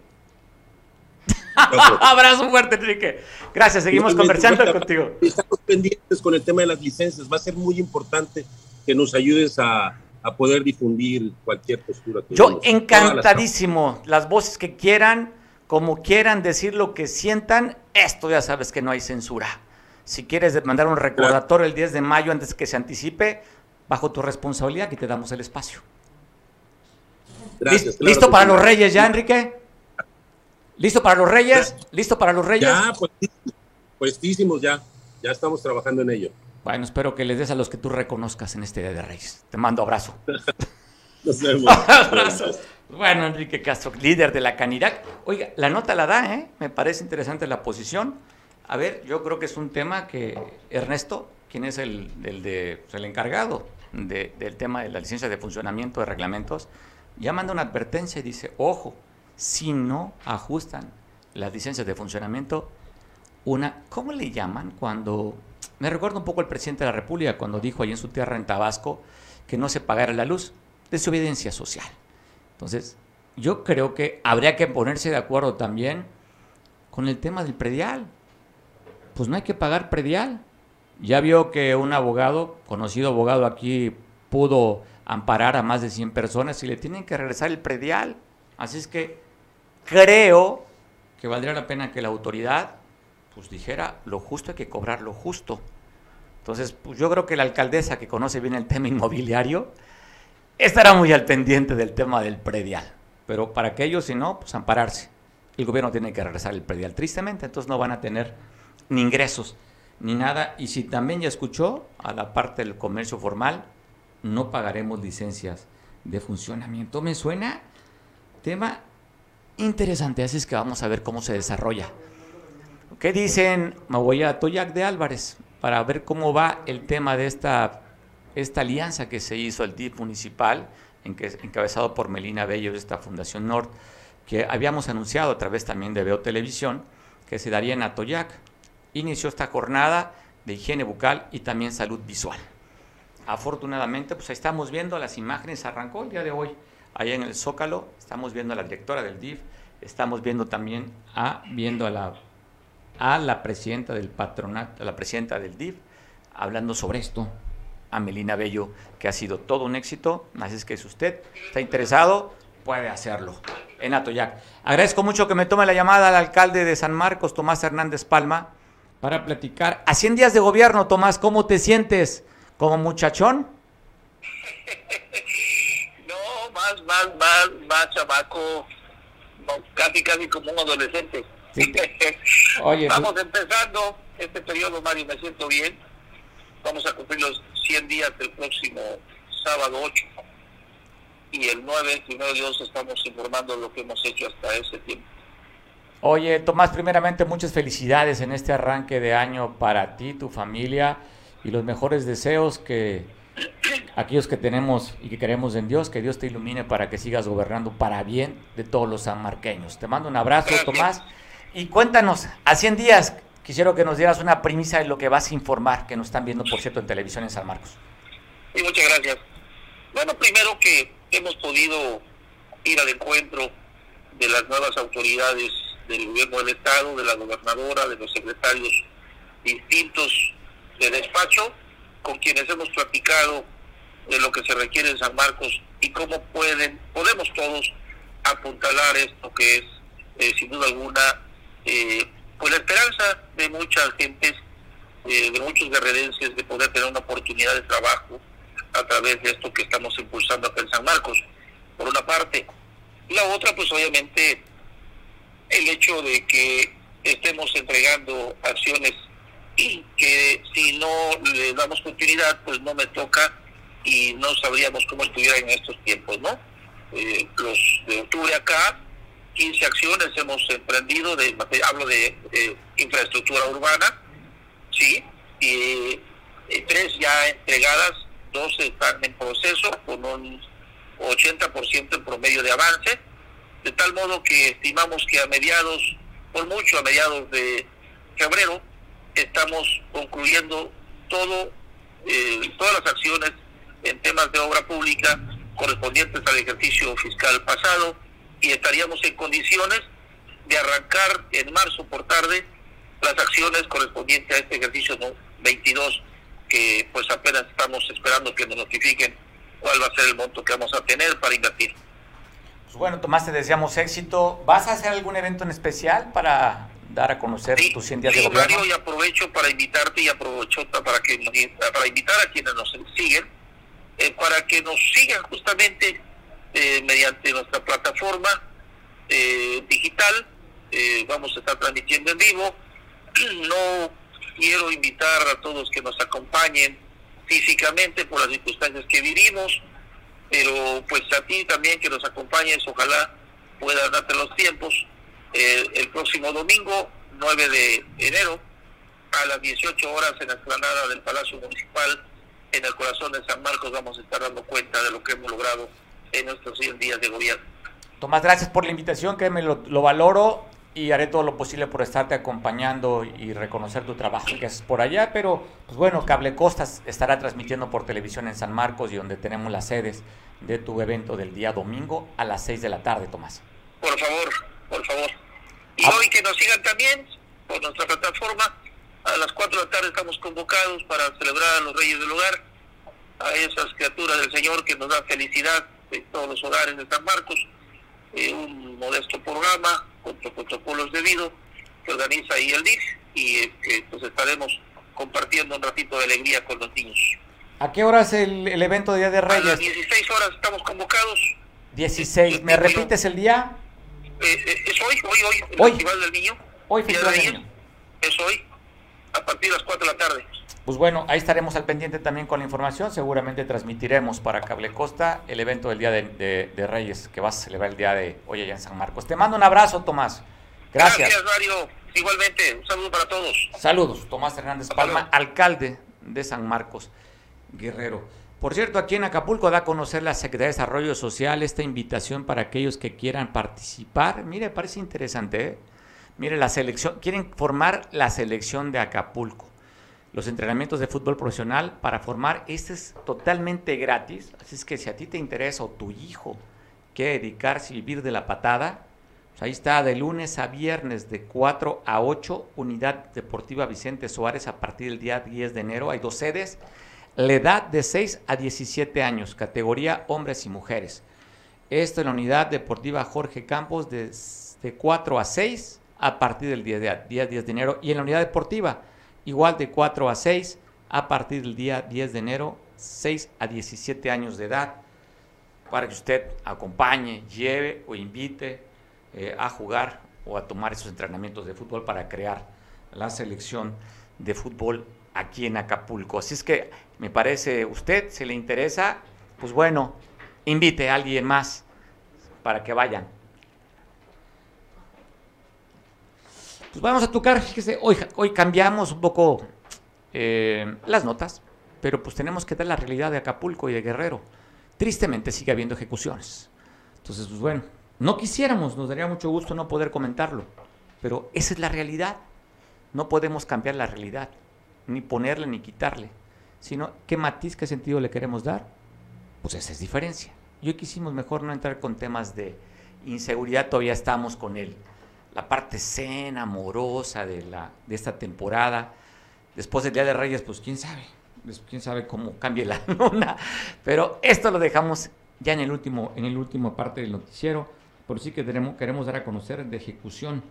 A: Abrazo fuerte, Enrique. Gracias, seguimos conversando contigo.
E: Estamos pendientes con el tema de las licencias. Va a ser muy importante que nos ayudes a, poder difundir cualquier postura. Que
A: Yo encantadísimo. Las voces que quieran, como quieran decir lo que sientan, esto ya sabes que no hay censura. Si quieres mandar un recordatorio el 10 de mayo antes que se anticipe, bajo tu responsabilidad que te damos el espacio. Gracias, ¿Listo para los Reyes ya, Enrique? ¿Listo para los Reyes? ¿Listo para los Reyes?
E: Ya, pues, puestísimos ya. Ya estamos trabajando en ello.
A: Bueno, espero que les des a los que tú reconozcas en este Día de Reyes. Te mando abrazo.
E: Nos vemos. Abrazos.
A: Bueno, Enrique Castro, líder de la Canirac. Oiga, la nota la da, ¿eh? Me parece interesante la posición. A ver, yo creo que es un tema que Ernesto, quien es el, de, pues, el encargado del tema de la licencia de funcionamiento de reglamentos, ya manda una advertencia y dice, ojo, si no ajustan las licencias de funcionamiento, una, ¿cómo le llaman cuando, me recuerdo un poco el presidente de la República cuando dijo ahí en su tierra en Tabasco que no se pagara la luz, desobediencia social. Entonces, yo creo que habría que ponerse de acuerdo también con el tema del predial pues no hay que pagar predial. Ya vio que un abogado, conocido abogado aquí, pudo amparar a más de 100 personas y le tienen que regresar el predial. Así es que creo que valdría la pena que la autoridad pues dijera lo justo hay que cobrar lo justo. Entonces, pues yo creo que la alcaldesa que conoce bien el tema inmobiliario estará muy al pendiente del tema del predial. Pero para aquellos, si no, pues ampararse. El gobierno tiene que regresar el predial, tristemente, entonces no van a tener ni ingresos, ni nada. Y si también ya escuchó, a la parte del comercio formal, no pagaremos licencias de funcionamiento. Me suena tema interesante, así es que vamos a ver cómo se desarrolla. ¿Qué dicen? Me voy a Toyac de Álvarez para ver cómo va el tema de esta, esta alianza que se hizo el DIF municipal, encabezado por Melina Bello de esta Fundación Nord, que habíamos anunciado a través también de Veo Televisión, que se daría en Atoyac. Inició esta jornada de higiene bucal y también salud visual. Afortunadamente, pues estamos viendo las imágenes, arrancó el día de hoy, allá en el Zócalo, estamos viendo a la directora del DIF, estamos viendo también a, viendo a la, a la presidenta del patronato, a la presidenta del DIF, hablando sobre esto, a Melina Bello, que ha sido todo un éxito, así es que si usted está interesado, puede hacerlo. En Atoyac. Agradezco mucho que me tome la llamada al alcalde de San Marcos, Tomás Hernández Palma, para platicar. A 100 días de gobierno, Tomás, ¿cómo te sientes? ¿Como muchachón?
F: no, más, más, más, más chamaco, casi, casi como un adolescente. Oye, Estamos pues empezando este periodo, Mario, me siento bien. Vamos a cumplir los 100 días del próximo sábado 8. Y el 9, primero Dios, estamos informando lo que hemos hecho hasta ese tiempo.
A: Oye, Tomás, primeramente muchas felicidades en este arranque de año para ti, tu familia y los mejores deseos que aquellos que tenemos y que queremos en Dios, que Dios te ilumine para que sigas gobernando para bien de todos los sanmarqueños. Te mando un abrazo, Tomás, y cuéntanos, a 100 días quisiera que nos dieras una premisa de lo que vas a informar, que nos están viendo, por cierto, en televisión en San Marcos.
F: Sí, muchas gracias. Bueno, primero que hemos podido ir al encuentro de las nuevas autoridades del gobierno del Estado, de la gobernadora, de los secretarios distintos de despacho con quienes hemos platicado de lo que se requiere en San Marcos y cómo pueden, podemos todos apuntalar esto que es, eh, sin duda alguna, eh, pues la esperanza de muchas gentes, eh, de muchos guerrerenses, de poder tener una oportunidad de trabajo a través de esto que estamos impulsando acá en San Marcos, por una parte. Y la otra, pues obviamente, el hecho de que estemos entregando acciones y que si no le damos continuidad, pues no me toca y no sabríamos cómo estuviera en estos tiempos, ¿no? Eh, los de octubre acá, 15 acciones hemos emprendido, de, hablo de infraestructura urbana, sí, y, tres ya entregadas, dos están en proceso con un 80% en promedio de avance, de tal modo que estimamos que a mediados, por mucho a mediados de febrero, estamos concluyendo todo, eh, todas las acciones en temas de obra pública correspondientes al ejercicio fiscal pasado y estaríamos en condiciones de arrancar en marzo por tarde las acciones correspondientes a este ejercicio 22 que pues apenas estamos esperando que nos notifiquen cuál va a ser el monto que vamos a tener para invertir.
A: Pues bueno, Tomás, te deseamos éxito. ¿Vas a hacer algún evento en especial para dar a conocer tus 100 días de gobierno.
F: y aprovecho para invitarte y aprovecho para, que para invitar a quienes nos siguen, eh, para que nos sigan justamente eh, mediante nuestra plataforma eh, digital. vamos a estar transmitiendo en vivo. No quiero invitar a todos que nos acompañen físicamente por las circunstancias que vivimos, pero pues a ti también que nos acompañes, ojalá puedas darte los tiempos el próximo domingo, 9 de enero, a las 18 horas en la explanada del Palacio Municipal, en el corazón de San Marcos, vamos a estar dando cuenta de lo que hemos logrado en nuestros 100 días de gobierno.
A: Tomás, gracias por la invitación, que me lo, valoro y haré todo lo posible por estarte acompañando y reconocer tu trabajo que haces por allá, pero pues bueno, Cable Costas estará transmitiendo por televisión en San Marcos y donde tenemos las sedes de tu evento del día domingo a las 6 de la tarde, Tomás.
F: Por favor, por favor. Y hoy que nos sigan también por nuestra plataforma. A las 4 de la tarde estamos convocados para celebrar a los Reyes del Hogar, a esas criaturas del Señor que nos dan felicidad en todos los hogares de San Marcos. Eh, un modesto programa con protocolos debidos que organiza ahí el DIF y eh, pues estaremos compartiendo un ratito de alegría con los niños.
A: ¿A qué hora es el, evento de Día de Reyes? A
F: las 16 horas estamos convocados.
A: 16. ¿Me repites el día?
F: Eh, eh, es hoy, hoy, hoy, el Festival del Niño.
A: Hoy, Festival del Niño.
F: Es hoy, a partir de las 4 de la tarde.
A: Pues bueno, ahí estaremos al pendiente también con la información. Seguramente transmitiremos para Cable Costa el evento del Día de, Reyes que va a celebrar el día de hoy allá en San Marcos. Te mando un abrazo, Tomás. Gracias.
F: Gracias, Mario.
D: Igualmente, un saludo para todos.
A: Saludos, Tomás Hernández Palma, alcalde de San Marcos, Guerrero. Por cierto, aquí en Acapulco da a conocer la Secretaría de Desarrollo Social esta invitación para aquellos que quieran participar. Mire, parece interesante. ¿eh? Mire, la selección, quieren formar la selección de Acapulco. Los entrenamientos de fútbol profesional para formar, este es totalmente gratis. Así es que si a ti te interesa o tu hijo quiere dedicarse a vivir de la patada, pues ahí está, de lunes a viernes, de 4 a 8, Unidad Deportiva Vicente Suárez a partir del día 10 de enero. Hay dos sedes. La edad de 6 a 17 años, categoría hombres y mujeres. Esto en la Unidad Deportiva Jorge Campos de, de 4 a 6 a partir del día, día 10 de enero. Y en la Unidad Deportiva, igual de 4 a 6 a partir del día 10 de enero, 6 a 17 años de edad, para que usted acompañe, lleve o invite eh, a jugar o a tomar esos entrenamientos de fútbol para crear la selección de fútbol aquí en Acapulco. Así es que me parece, usted, si le interesa, pues bueno, invite a alguien más para que vayan. Pues vamos a tocar, fíjese, hoy, hoy cambiamos un poco eh, las notas, pero pues tenemos que dar la realidad de Acapulco y de Guerrero. Tristemente sigue habiendo ejecuciones. Entonces, pues bueno, no quisiéramos, nos daría mucho gusto no poder comentarlo, pero esa es la realidad. No podemos cambiar la realidad, ni ponerle ni quitarle, sino qué matiz, qué sentido le queremos dar. Pues esa es diferencia. Y hoy quisimos mejor no entrar con temas de inseguridad, todavía estamos con él. La parte cena, amorosa de, la, de esta temporada. Después del Día de Reyes, pues quién sabe, quién sabe cómo cambie la luna. Pero esto lo dejamos ya en el último, en el último parte del noticiero por sí que queremos dar a conocer de ejecución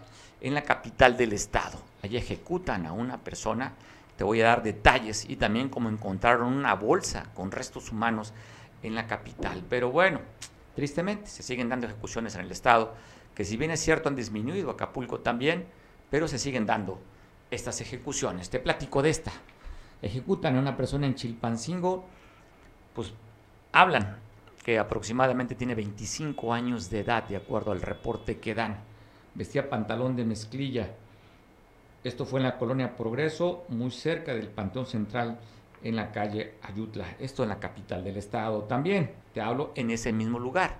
A: en la capital del estado. Allí ejecutan a una persona, te voy a dar detalles y también cómo encontraron una bolsa con restos humanos en la capital. Pero bueno, tristemente se siguen dando ejecuciones en el estado, que si bien es cierto han disminuido Acapulco también, pero se siguen dando estas ejecuciones. Te platico de esta. Ejecutan a una persona en Chilpancingo, pues hablan que aproximadamente tiene 25 años de edad, de acuerdo al reporte que dan. Vestía pantalón de mezclilla. Esto fue en la colonia Progreso, muy cerca del Panteón Central, en la calle Ayutla. Esto en la capital del estado también. Te hablo en ese mismo lugar,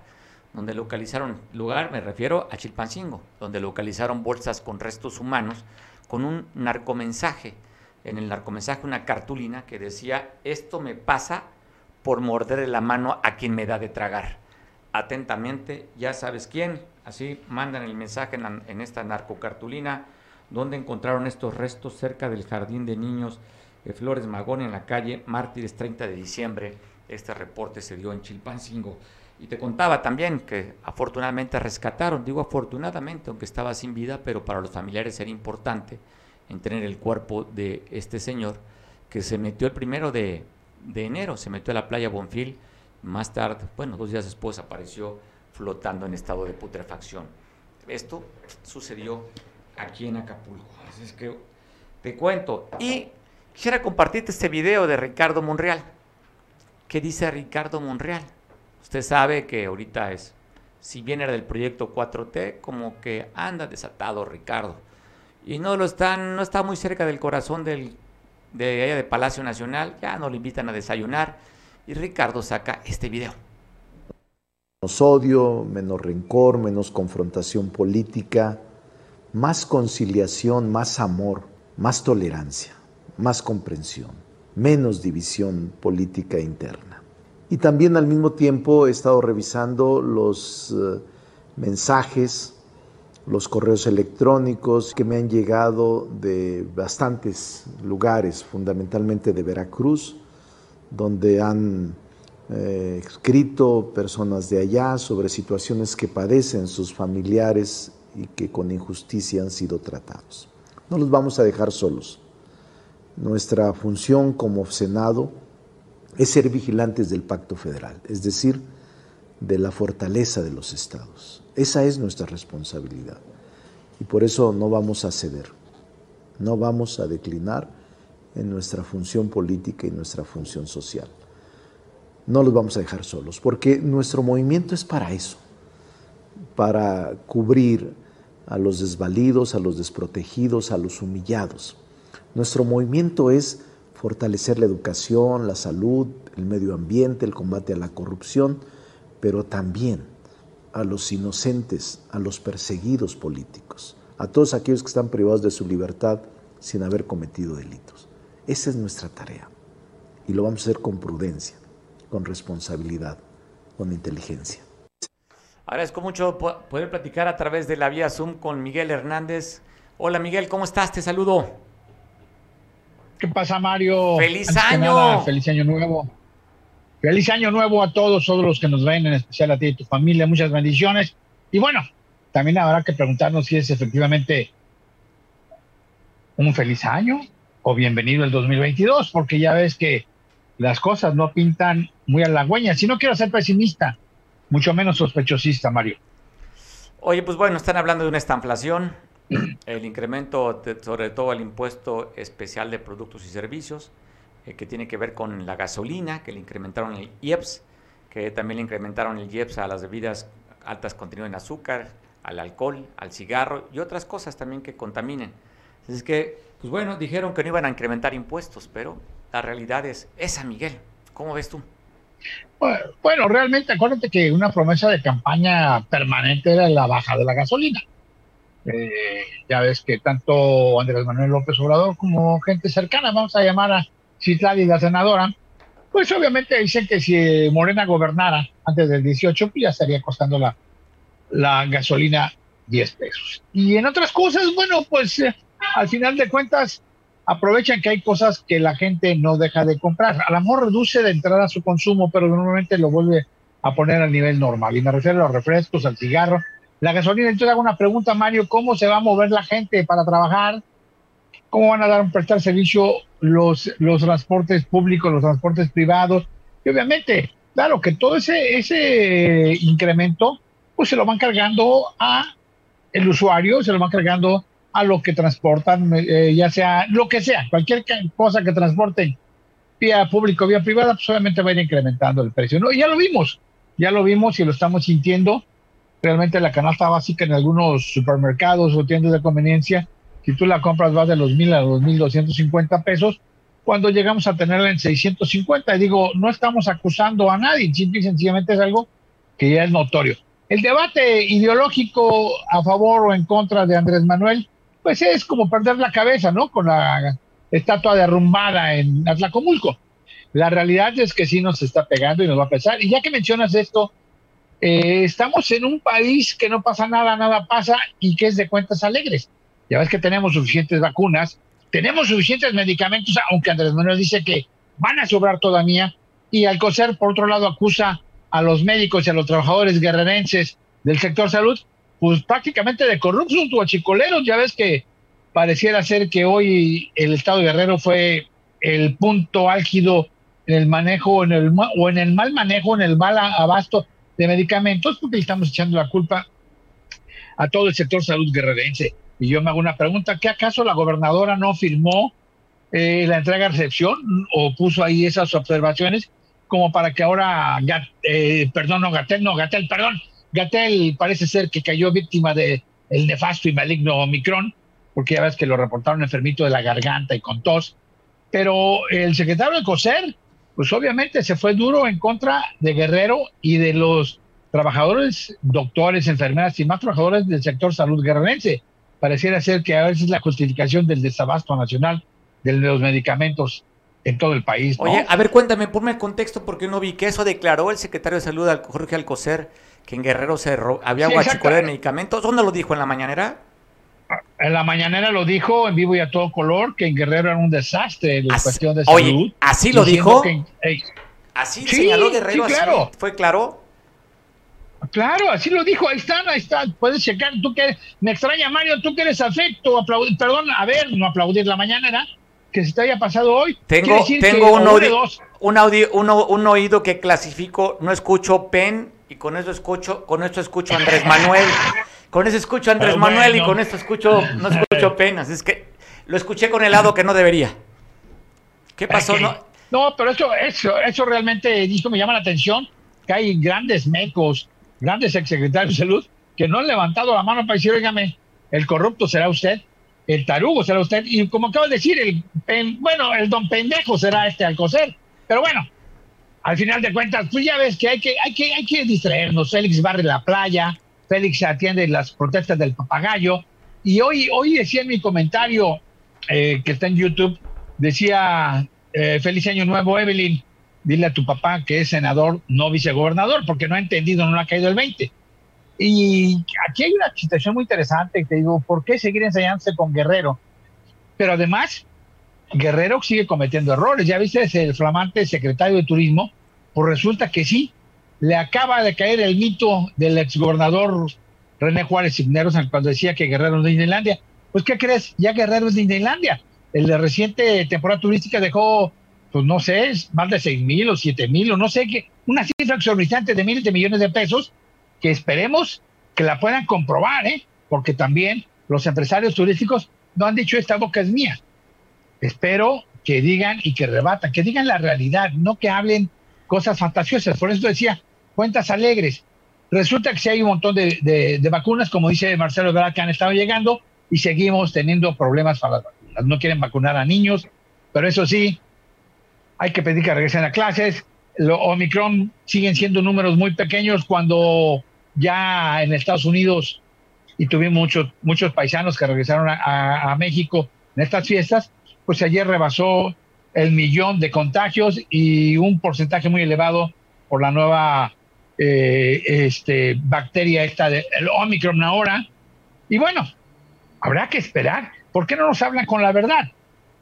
A: donde localizaron, lugar me refiero a Chilpancingo, donde localizaron bolsas con restos humanos con un narcomensaje. En el narcomensaje una cartulina que decía, esto me pasa por morderle la mano a quien me da de tragar. Atentamente, ya sabes quién. Así mandan el mensaje en, esta narcocartulina, donde encontraron estos restos cerca del jardín de niños de Flores Magón en la calle Mártires 30 de diciembre. Este reporte se dio en Chilpancingo. Y te contaba también que afortunadamente rescataron, digo afortunadamente, aunque estaba sin vida, pero para los familiares era importante en tener el cuerpo de este señor que se metió el primero de, de enero se metió a la playa Bonfil, más tarde, bueno, dos días después apareció flotando en estado de putrefacción. Esto sucedió aquí en Acapulco. Así es que te cuento. Y quisiera compartirte este video de Ricardo Monreal. ¿Qué dice Ricardo Monreal? Usted sabe que ahorita es, si bien era del proyecto 4T, como que anda desatado Ricardo. Y no lo están, no está muy cerca del corazón de allá de Palacio Nacional, ya nos lo invitan a desayunar y Ricardo saca este video.
G: Menos odio, menos rencor, menos confrontación política, más conciliación, más amor, más tolerancia, más comprensión, menos división política interna. Y también al mismo tiempo he estado revisando los eh, mensajes los correos electrónicos que me han llegado de bastantes lugares, fundamentalmente de Veracruz, donde han eh, escrito personas de allá sobre situaciones que padecen sus familiares y que con injusticia han sido tratados. No los vamos a dejar solos. Nuestra función como Senado es ser vigilantes del pacto federal, es decir, de la fortaleza de los estados. Esa es nuestra responsabilidad. Y por eso no vamos a ceder, no vamos a declinar en nuestra función política y nuestra función social. No los vamos a dejar solos, porque nuestro movimiento es para eso, para cubrir a los desvalidos, a los desprotegidos, a los humillados. Nuestro movimiento es fortalecer la educación, la salud, el medio ambiente, el combate a la corrupción, pero también a los inocentes, a los perseguidos políticos, a todos aquellos que están privados de su libertad sin haber cometido delitos. Esa es nuestra tarea y lo vamos a hacer con prudencia, con responsabilidad, con inteligencia.
A: Agradezco mucho poder platicar a través de la vía Zoom con Miguel Hernández. Hola Miguel, ¿cómo estás? Te saludo.
H: ¿Qué pasa Mario?
A: ¡Feliz año!
H: feliz año nuevo. Feliz año nuevo a todos, todos los que nos ven, en especial a ti y tu familia. Muchas bendiciones. Y bueno, también habrá que preguntarnos si es efectivamente un feliz año o bienvenido el 2022, porque ya ves que las cosas no pintan muy halagüeñas. Si no quiero ser pesimista, mucho menos sospechosista, Mario.
A: Oye, pues bueno, están hablando de una estanflación, el incremento, sobre todo el impuesto especial de productos y servicios, eh, que tiene que ver con la gasolina, que le incrementaron el IEPS, que también le incrementaron el IEPS a las bebidas altas contenido en azúcar, al alcohol, al cigarro y otras cosas también que contaminen. Es que, pues bueno, dijeron que no iban a incrementar impuestos, pero la realidad es esa, Miguel. ¿Cómo ves tú?
H: Bueno, realmente acuérdate que una promesa de campaña permanente era la baja de la gasolina. Eh, ya ves que tanto Andrés Manuel López Obrador como gente cercana, vamos a llamar a Citlali, la senadora, pues obviamente dicen que si Morena gobernara antes del 18, pues ya estaría costando la, la gasolina 10 pesos. Y en otras cosas, bueno, pues eh, al final de cuentas, aprovechan que hay cosas que la gente no deja de comprar. A lo mejor reduce de entrada su consumo, pero normalmente lo vuelve a poner al nivel normal. Y me refiero a los refrescos, al cigarro, la gasolina. Entonces hago una pregunta, Mario, ¿cómo se va a mover la gente para trabajar? ¿Cómo van a dar prestar servicio los, los transportes públicos, los transportes privados? Y obviamente, claro que todo ese, ese incremento, pues se lo van cargando a el usuario, se lo van cargando a lo que transportan, eh, ya sea lo que sea, cualquier cosa que transporten vía público, vía privada, pues obviamente va a ir incrementando el precio. ¿no? Y ya lo vimos, ya lo vimos y lo estamos sintiendo. Realmente la canasta básica en algunos supermercados o tiendas de conveniencia, si tú la compras vas de los mil a los mil doscientos cincuenta pesos, cuando llegamos a tenerla en 650. Y digo, no estamos acusando a nadie, simple y sencillamente es algo que ya es notorio. El debate ideológico a favor o en contra de Andrés Manuel, pues es como perder la cabeza, ¿no? Con la estatua derrumbada en Atlacomulco. La realidad es que sí nos está pegando y nos va a pesar. Y ya que mencionas esto, eh, estamos en un país que no pasa nada, nada pasa y que es de cuentas alegres. Ya ves que tenemos suficientes vacunas, tenemos suficientes medicamentos, aunque Andrés Manuel dice que van a sobrar todavía. Y Alcocer, por otro lado, acusa a los médicos y a los trabajadores guerrerenses del sector salud pues prácticamente de corruptos o achicoleros. Ya ves que pareciera ser que hoy el Estado Guerrero fue el punto álgido en el manejo en el, o en el mal manejo, en el mal abasto de medicamentos, porque le estamos echando la culpa a todo el sector salud guerrerense. Y yo me hago una pregunta, ¿qué acaso la gobernadora no firmó eh, la entrega-recepción o puso ahí esas observaciones como para que ahora, eh, perdón, no, Gatel, no, Gatel, perdón, Gatel parece ser que cayó víctima de el nefasto y maligno Omicron, porque ya ves que lo reportaron enfermito de la garganta y con tos. Pero el secretario de COSER, pues obviamente se fue duro en contra de Guerrero y de los trabajadores, doctores, enfermeras y más trabajadores del sector salud guerrerense. Pareciera ser que a veces la justificación del desabasto nacional de los medicamentos en todo el país.
A: Oye, a ver, cuéntame, ponme el contexto porque no vi que eso declaró el secretario de salud, Jorge Alcocer, que en Guerrero se había sí, de medicamentos. ¿Dónde lo dijo? ¿En la mañanera?
H: En la mañanera lo dijo en vivo y a todo color que en Guerrero era un desastre la cuestión de salud. Oye,
A: ¿así lo dijo? ¿Así señaló Guerrero? claro. ¿Fue claro?
H: Claro, así lo dijo, ahí están, ahí están, puedes checar, tú que me extraña Mario, tú que eres afecto, aplaudir, perdón, a ver, no aplaudir la mañanera, que se te haya pasado hoy.
A: Tengo, tengo un, audio, un, audio, un oído que clasifico, no escucho pen y con eso escucho, con esto escucho Andrés Manuel, con eso escucho a Andrés Manuel y con esto escucho, no escucho penas, es que lo escuché con el lado que no debería. ¿Qué pasó?
H: No, no pero eso, eso, eso realmente dijo, me llama la atención, que hay grandes mecos, grandes exsecretarios de salud, que no han levantado la mano para decir, oígame, el corrupto será usted, el tarugo será usted, y como acabo de decir, el bueno, el don pendejo será este Alcocer. Pero bueno, al final de cuentas, pues ya ves que hay que, hay que, hay que distraernos. Félix barre la playa, Félix atiende las protestas del papagayo. Y hoy, hoy decía en mi comentario eh, que está en YouTube, decía eh, Feliz Año Nuevo, Evelyn, dile a tu papá que es senador, no vicegobernador, porque no ha entendido, no ha caído el 20. Y aquí hay una situación muy interesante, te digo, ¿por qué seguir enseñándose con Guerrero? Pero además, Guerrero sigue cometiendo errores. Ya viste, es el flamante secretario de Turismo, pues resulta que sí, le acaba de caer el mito del exgobernador René Juárez Cisneros cuando decía que Guerrero es de Disneylandia. Pues, ¿qué crees? Ya Guerrero es de Disneylandia. El de reciente temporada turística dejó, pues no sé, más de seis mil o siete mil o no sé qué, una cifra exorbitante de miles de millones de pesos que esperemos que la puedan comprobar, ¿eh? porque también los empresarios turísticos no han dicho esta boca es mía. Espero que digan y que rebatan, que digan la realidad, no que hablen cosas fantasiosas. Por eso decía, cuentas alegres. Resulta que si hay un montón de, vacunas, como dice Marcelo Ebrard, que han estado llegando y seguimos teniendo problemas para las vacunas. No quieren vacunar a niños, pero eso sí, hay que pedir que regresen a clases. Lo, Omicron siguen siendo números muy pequeños cuando ya en Estados Unidos y tuvimos muchos, muchos paisanos que regresaron a, México en estas fiestas, pues ayer rebasó el millón de contagios y un porcentaje muy elevado por la nueva eh, este, bacteria esta del Omicron ahora. Y bueno, habrá que esperar. ¿Por qué no nos hablan con la verdad?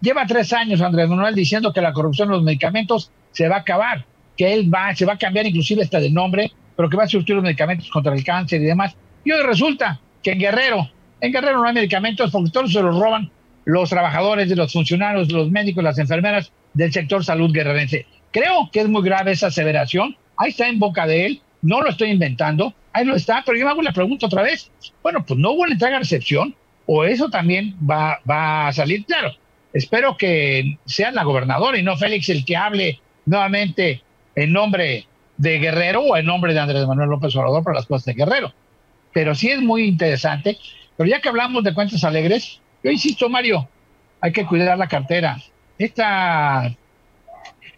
H: Lleva tres años Andrés Manuel diciendo que la corrupción de los medicamentos se va a acabar, que él va, se va a cambiar inclusive hasta de nombre pero que va a surtir los medicamentos contra el cáncer y demás. Y hoy resulta que en Guerrero, en Guerrero no hay medicamentos porque todos se los roban los trabajadores, los funcionarios, los médicos, las enfermeras del sector salud guerrerense. Creo que es muy grave esa aseveración. Ahí está en boca de él. No lo estoy inventando. Ahí lo está. Pero yo hago la pregunta otra vez. Bueno, pues no hubo una entrega recepción o eso también va, va a salir claro. Espero que sea la gobernadora y no Félix el que hable nuevamente en nombre de Guerrero o el nombre de Andrés Manuel López Obrador para las cosas de Guerrero. Pero sí es muy interesante. Pero ya que hablamos de cuentas alegres, yo insisto, Mario, hay que cuidar la cartera. Esta,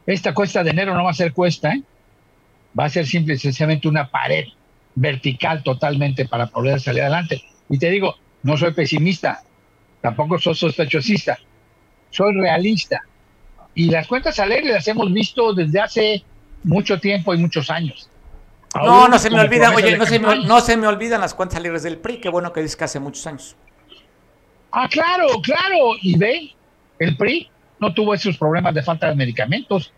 H: esta cuesta de enero no va a ser cuesta, ¿eh? Va a ser simple y sencillamente una pared vertical totalmente para poder salir adelante. Y te digo, no soy pesimista, tampoco soy sospechosista, soy realista. Y las cuentas alegres las hemos visto desde hace mucho tiempo y muchos años.
A: no, no se me olvida, oye, no se me, no se me olvidan las cuentas libres del PRI, qué bueno que dices que hace muchos años.
H: Ah, claro, claro, y ve, el PRI no tuvo esos problemas de falta de medicamentos.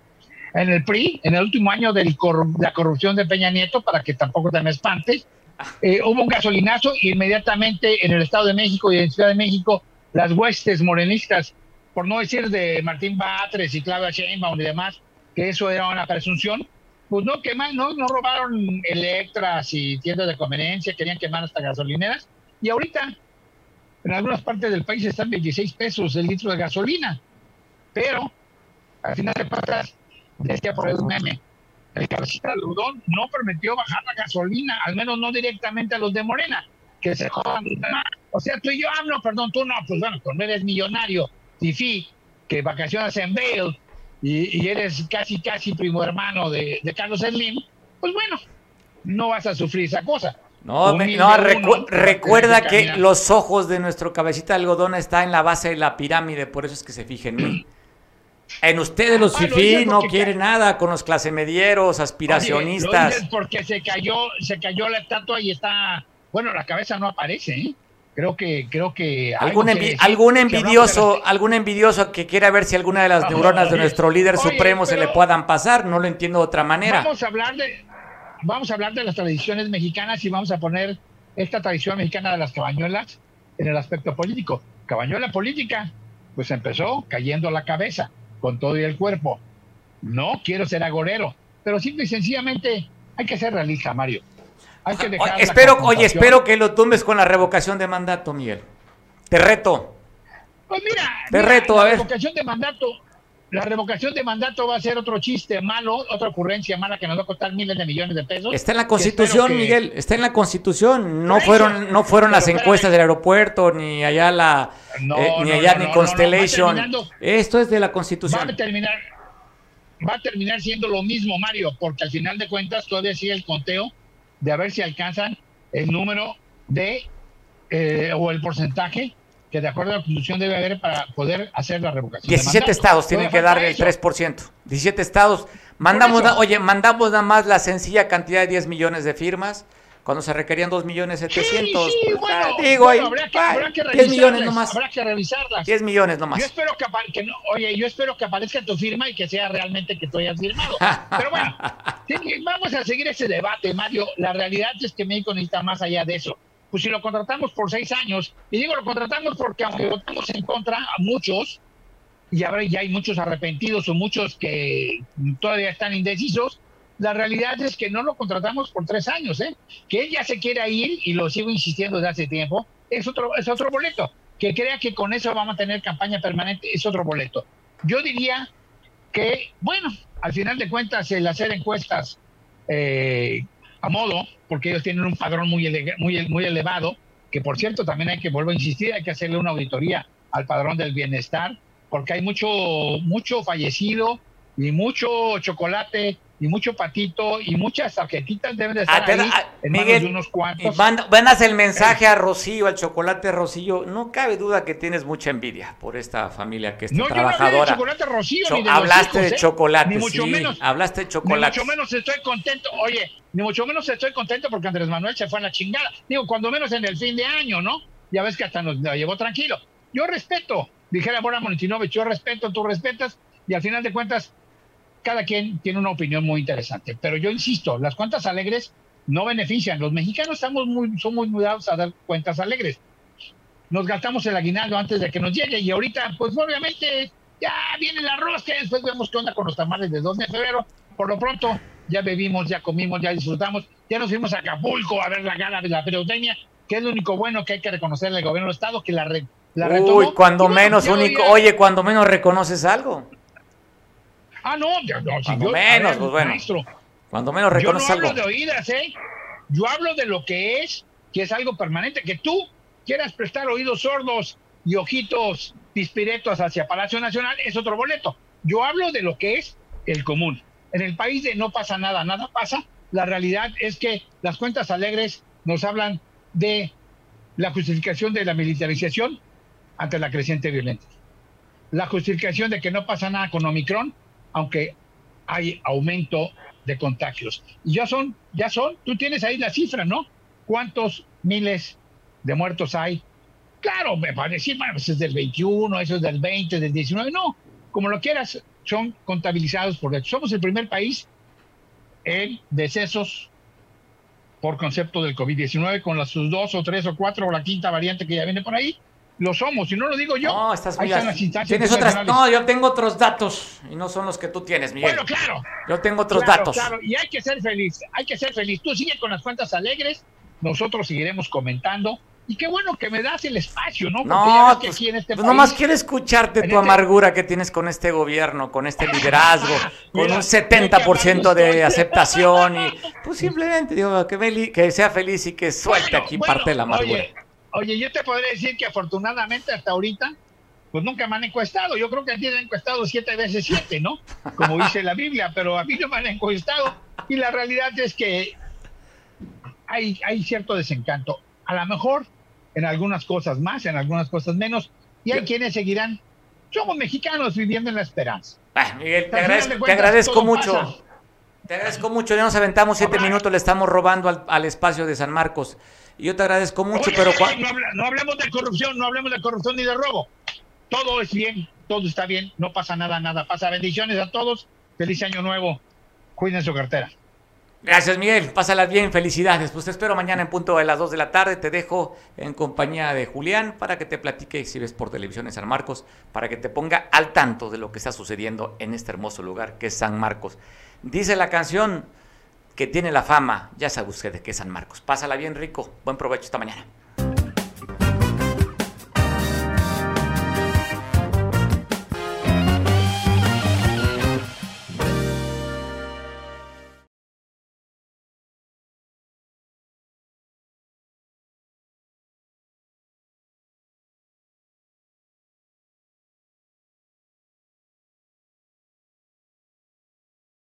H: En el PRI, en el último año de la corrupción de Peña Nieto, para que tampoco te me espantes, eh, hubo un gasolinazo y inmediatamente en el Estado de México y en Ciudad de México, las huestes morenistas, por no decir de Martín Batres y Claudia Sheinbaum y demás, que eso era una presunción, pues no queman, no, no robaron Electras y tiendas de conveniencia, querían quemar hasta gasolineras. Y ahorita, en algunas partes del país están 26 pesos el litro de gasolina. Pero, al final de cuentas, decía por el meme, el cabecita de Udón no permitió bajar la gasolina, al menos no directamente a los de Morena, que se jodan. O sea, tú y yo hablo, perdón, tú no, pues bueno, cuando eres millonario, Tifi, que vacaciones en Bale, y, eres casi, casi primo hermano de, Carlos Slim, pues bueno, no vas a sufrir esa cosa.
A: No, no recuerda que los ojos de nuestro cabecita de algodón está en la base de la pirámide, por eso es que se fijen en mí. En ustedes los ah, FIFI no quieren nada con los clase medieros, aspiracionistas.
H: porque se cayó, se cayó la estatua y está, bueno, la cabeza no aparece, ¿eh? creo que creo que
A: algún, algún envidioso algún envidioso que quiera ver si alguna de las neuronas de nuestro líder supremo se le puedan pasar no lo entiendo de otra manera.
H: Vamos a hablar de vamos a hablar de las tradiciones mexicanas y vamos a poner esta tradición mexicana de las cabañuelas en el aspecto político. Cabañuela política pues empezó cayendo la cabeza con todo y el cuerpo no quiero ser agorero pero simple y sencillamente hay que ser realista Mario
A: espero, oye, espero que lo tumbes con la revocación de mandato, Miguel. Te reto.
H: Pues mira,
A: te reto,
H: la
A: a ver.
H: revocación de mandato, la revocación de mandato va a ser otro chiste malo, otra ocurrencia mala que nos va a costar miles de millones de pesos.
A: Está en la Constitución, Miguel, está en la Constitución. No fueron no fueron las encuestas del aeropuerto ni allá la eh, ni allá ni Constellation. Esto es de la Constitución.
H: Va a terminar va a terminar siendo lo mismo, Mario, porque al final de cuentas todavía sigue el conteo de a ver si alcanzan el número de eh, o el porcentaje que de acuerdo a la Constitución debe haber para poder hacer la revocación.
A: 17 estados tienen que darle el 3%. 17 estados. Mandamos, oye, mandamos nada más la sencilla cantidad de 10 millones de firmas cuando se requerían 2 millones 700. Sí, sí, bueno,
H: digo, ahí, habrá, que, habrá que 10
A: millones nomás.
H: Habrá que revisarlas.
A: 10 millones nomás.
H: Yo espero que, que no, oye, yo espero que aparezca tu firma y que sea realmente que tú hayas firmado. Pero bueno, vamos a seguir ese debate, Mario. La realidad es que México necesita más allá de eso pues si lo contratamos por seis años, y digo lo contratamos porque aunque votamos en contra a muchos, y ahora ya hay muchos arrepentidos o muchos que todavía están indecisos, la realidad es que no lo contratamos por tres años, ¿eh? Que él ya se quiera ir, y lo sigo insistiendo desde hace tiempo, es otro, es otro boleto. Que crea que con eso vamos a tener campaña permanente, es otro boleto. Yo diría que, bueno, al final de cuentas, el hacer encuestas eh, a modo, porque ellos tienen un padrón muy, muy, muy elevado, que por cierto también hay que, vuelvo a insistir, hay que hacerle una auditoría al padrón del bienestar, porque hay mucho, mucho fallecido y mucho chocolate y mucho patito y muchas tarjetitas deben de estar ah, ahí ah, en Miguel, de unos cuantos.
A: Van, el mensaje a Rocío, al chocolate Rocío. No cabe duda que tienes mucha envidia por esta familia que es no, trabajadora. Yo no de
H: chocolate Rocío, ni
A: de hablaste de ¿eh? chocolate, ni mucho menos. Hablaste de chocolate.
H: Ni mucho menos estoy contento. Oye, ni mucho menos estoy contento porque Andrés Manuel se fue a la chingada. Digo, cuando menos en el fin de año, ¿no? Ya ves que hasta nos llevó tranquilo. Yo respeto, dijera Bora Montinovich, yo respeto, tú respetas, y al final de cuentas cada quien tiene una opinión muy interesante. Pero yo insisto, las cuentas alegres no benefician. Los mexicanos estamos muy, somos muy dados a dar cuentas alegres. Nos gastamos el aguinaldo antes de que nos llegue y ahorita, pues obviamente, ya viene arroz, que después vemos qué onda con los tamales del 2 de febrero. Por lo pronto, ya bebimos, ya comimos, ya disfrutamos, ya nos fuimos a Acapulco a ver la gala de la periodemia, que es lo único bueno que hay que reconocerle al gobierno del Estado, que la, re, la
A: Uy, cuando menos único, oye, cuando menos reconoces algo.
H: Ah, no, no
A: cuando menos, pues bueno. cuando menos reconoces
H: Yo no hablo de oídas, ¿eh? Yo hablo de lo que es, que es algo permanente, que tú quieras prestar oídos sordos y ojitos pispiretos hacia Palacio Nacional, es otro boleto. Yo hablo de lo que es el común. En el país de no pasa nada, nada pasa, la realidad es que las cuentas alegres nos hablan de la justificación de la militarización ante la creciente violencia. La justificación de que no pasa nada con Omicron aunque hay aumento de contagios. Y ya son, ya son, tú tienes ahí la cifra, ¿no? ¿Cuántos miles de muertos hay? Claro, me parece, bueno, pues es del 21, eso es del 20, del 19, no, como lo quieras, son contabilizados por Somos el primer país en decesos por concepto del COVID-19 con las sus dos o tres o cuatro o la quinta variante que ya viene por ahí lo somos, si no lo digo yo.
A: No, estás muy ¿Tienes otras? No, yo tengo otros datos y no son los que tú tienes, Miguel.
H: Bueno, claro.
A: Yo tengo otros datos.
H: Claro, y hay que ser feliz, hay que ser feliz. Tú sigue con las cuentas alegres, nosotros seguiremos comentando. Y qué bueno que me das el espacio, ¿no?
A: Porque no, pues, este pues nomás quiero escucharte tu este amargura que tienes con este gobierno, con este liderazgo, con un 70% de aceptación y pues simplemente digo que, que sea feliz y que suelte aquí parte de la amargura.
H: Oye, yo te podría decir que afortunadamente hasta ahorita, pues nunca me han encuestado. Yo creo que a ti han encuestado siete veces siete, ¿no? Como dice la Biblia, pero a mí no me han encuestado. Y la realidad es que hay, hay cierto desencanto. A lo mejor en algunas cosas más, en algunas cosas menos. Y hay quienes seguirán. Somos mexicanos viviendo en la esperanza.
A: Ah, Miguel, te agradezco, mucho. Te agradezco mucho. Ya nos aventamos siete minutos, le estamos robando al, al espacio de San Marcos. Y yo te agradezco mucho, pero...
H: No, hablemos de corrupción, no hablemos de corrupción ni de robo. Todo es bien, todo está bien, no pasa nada, nada pasa. Bendiciones a todos, feliz año nuevo, cuiden su cartera.
A: Gracias, Miguel. Pásala bien, felicidades. Pues te espero mañana en punto de las 2 de la tarde. Te dejo en compañía de Julián para que te platique, si ves por televisión en San Marcos, para que te ponga al tanto de lo que está sucediendo en este hermoso lugar que es San Marcos. Dice la canción, que tiene la fama, ya sabe usted de qué San Marcos. Pásala bien rico, buen provecho esta mañana.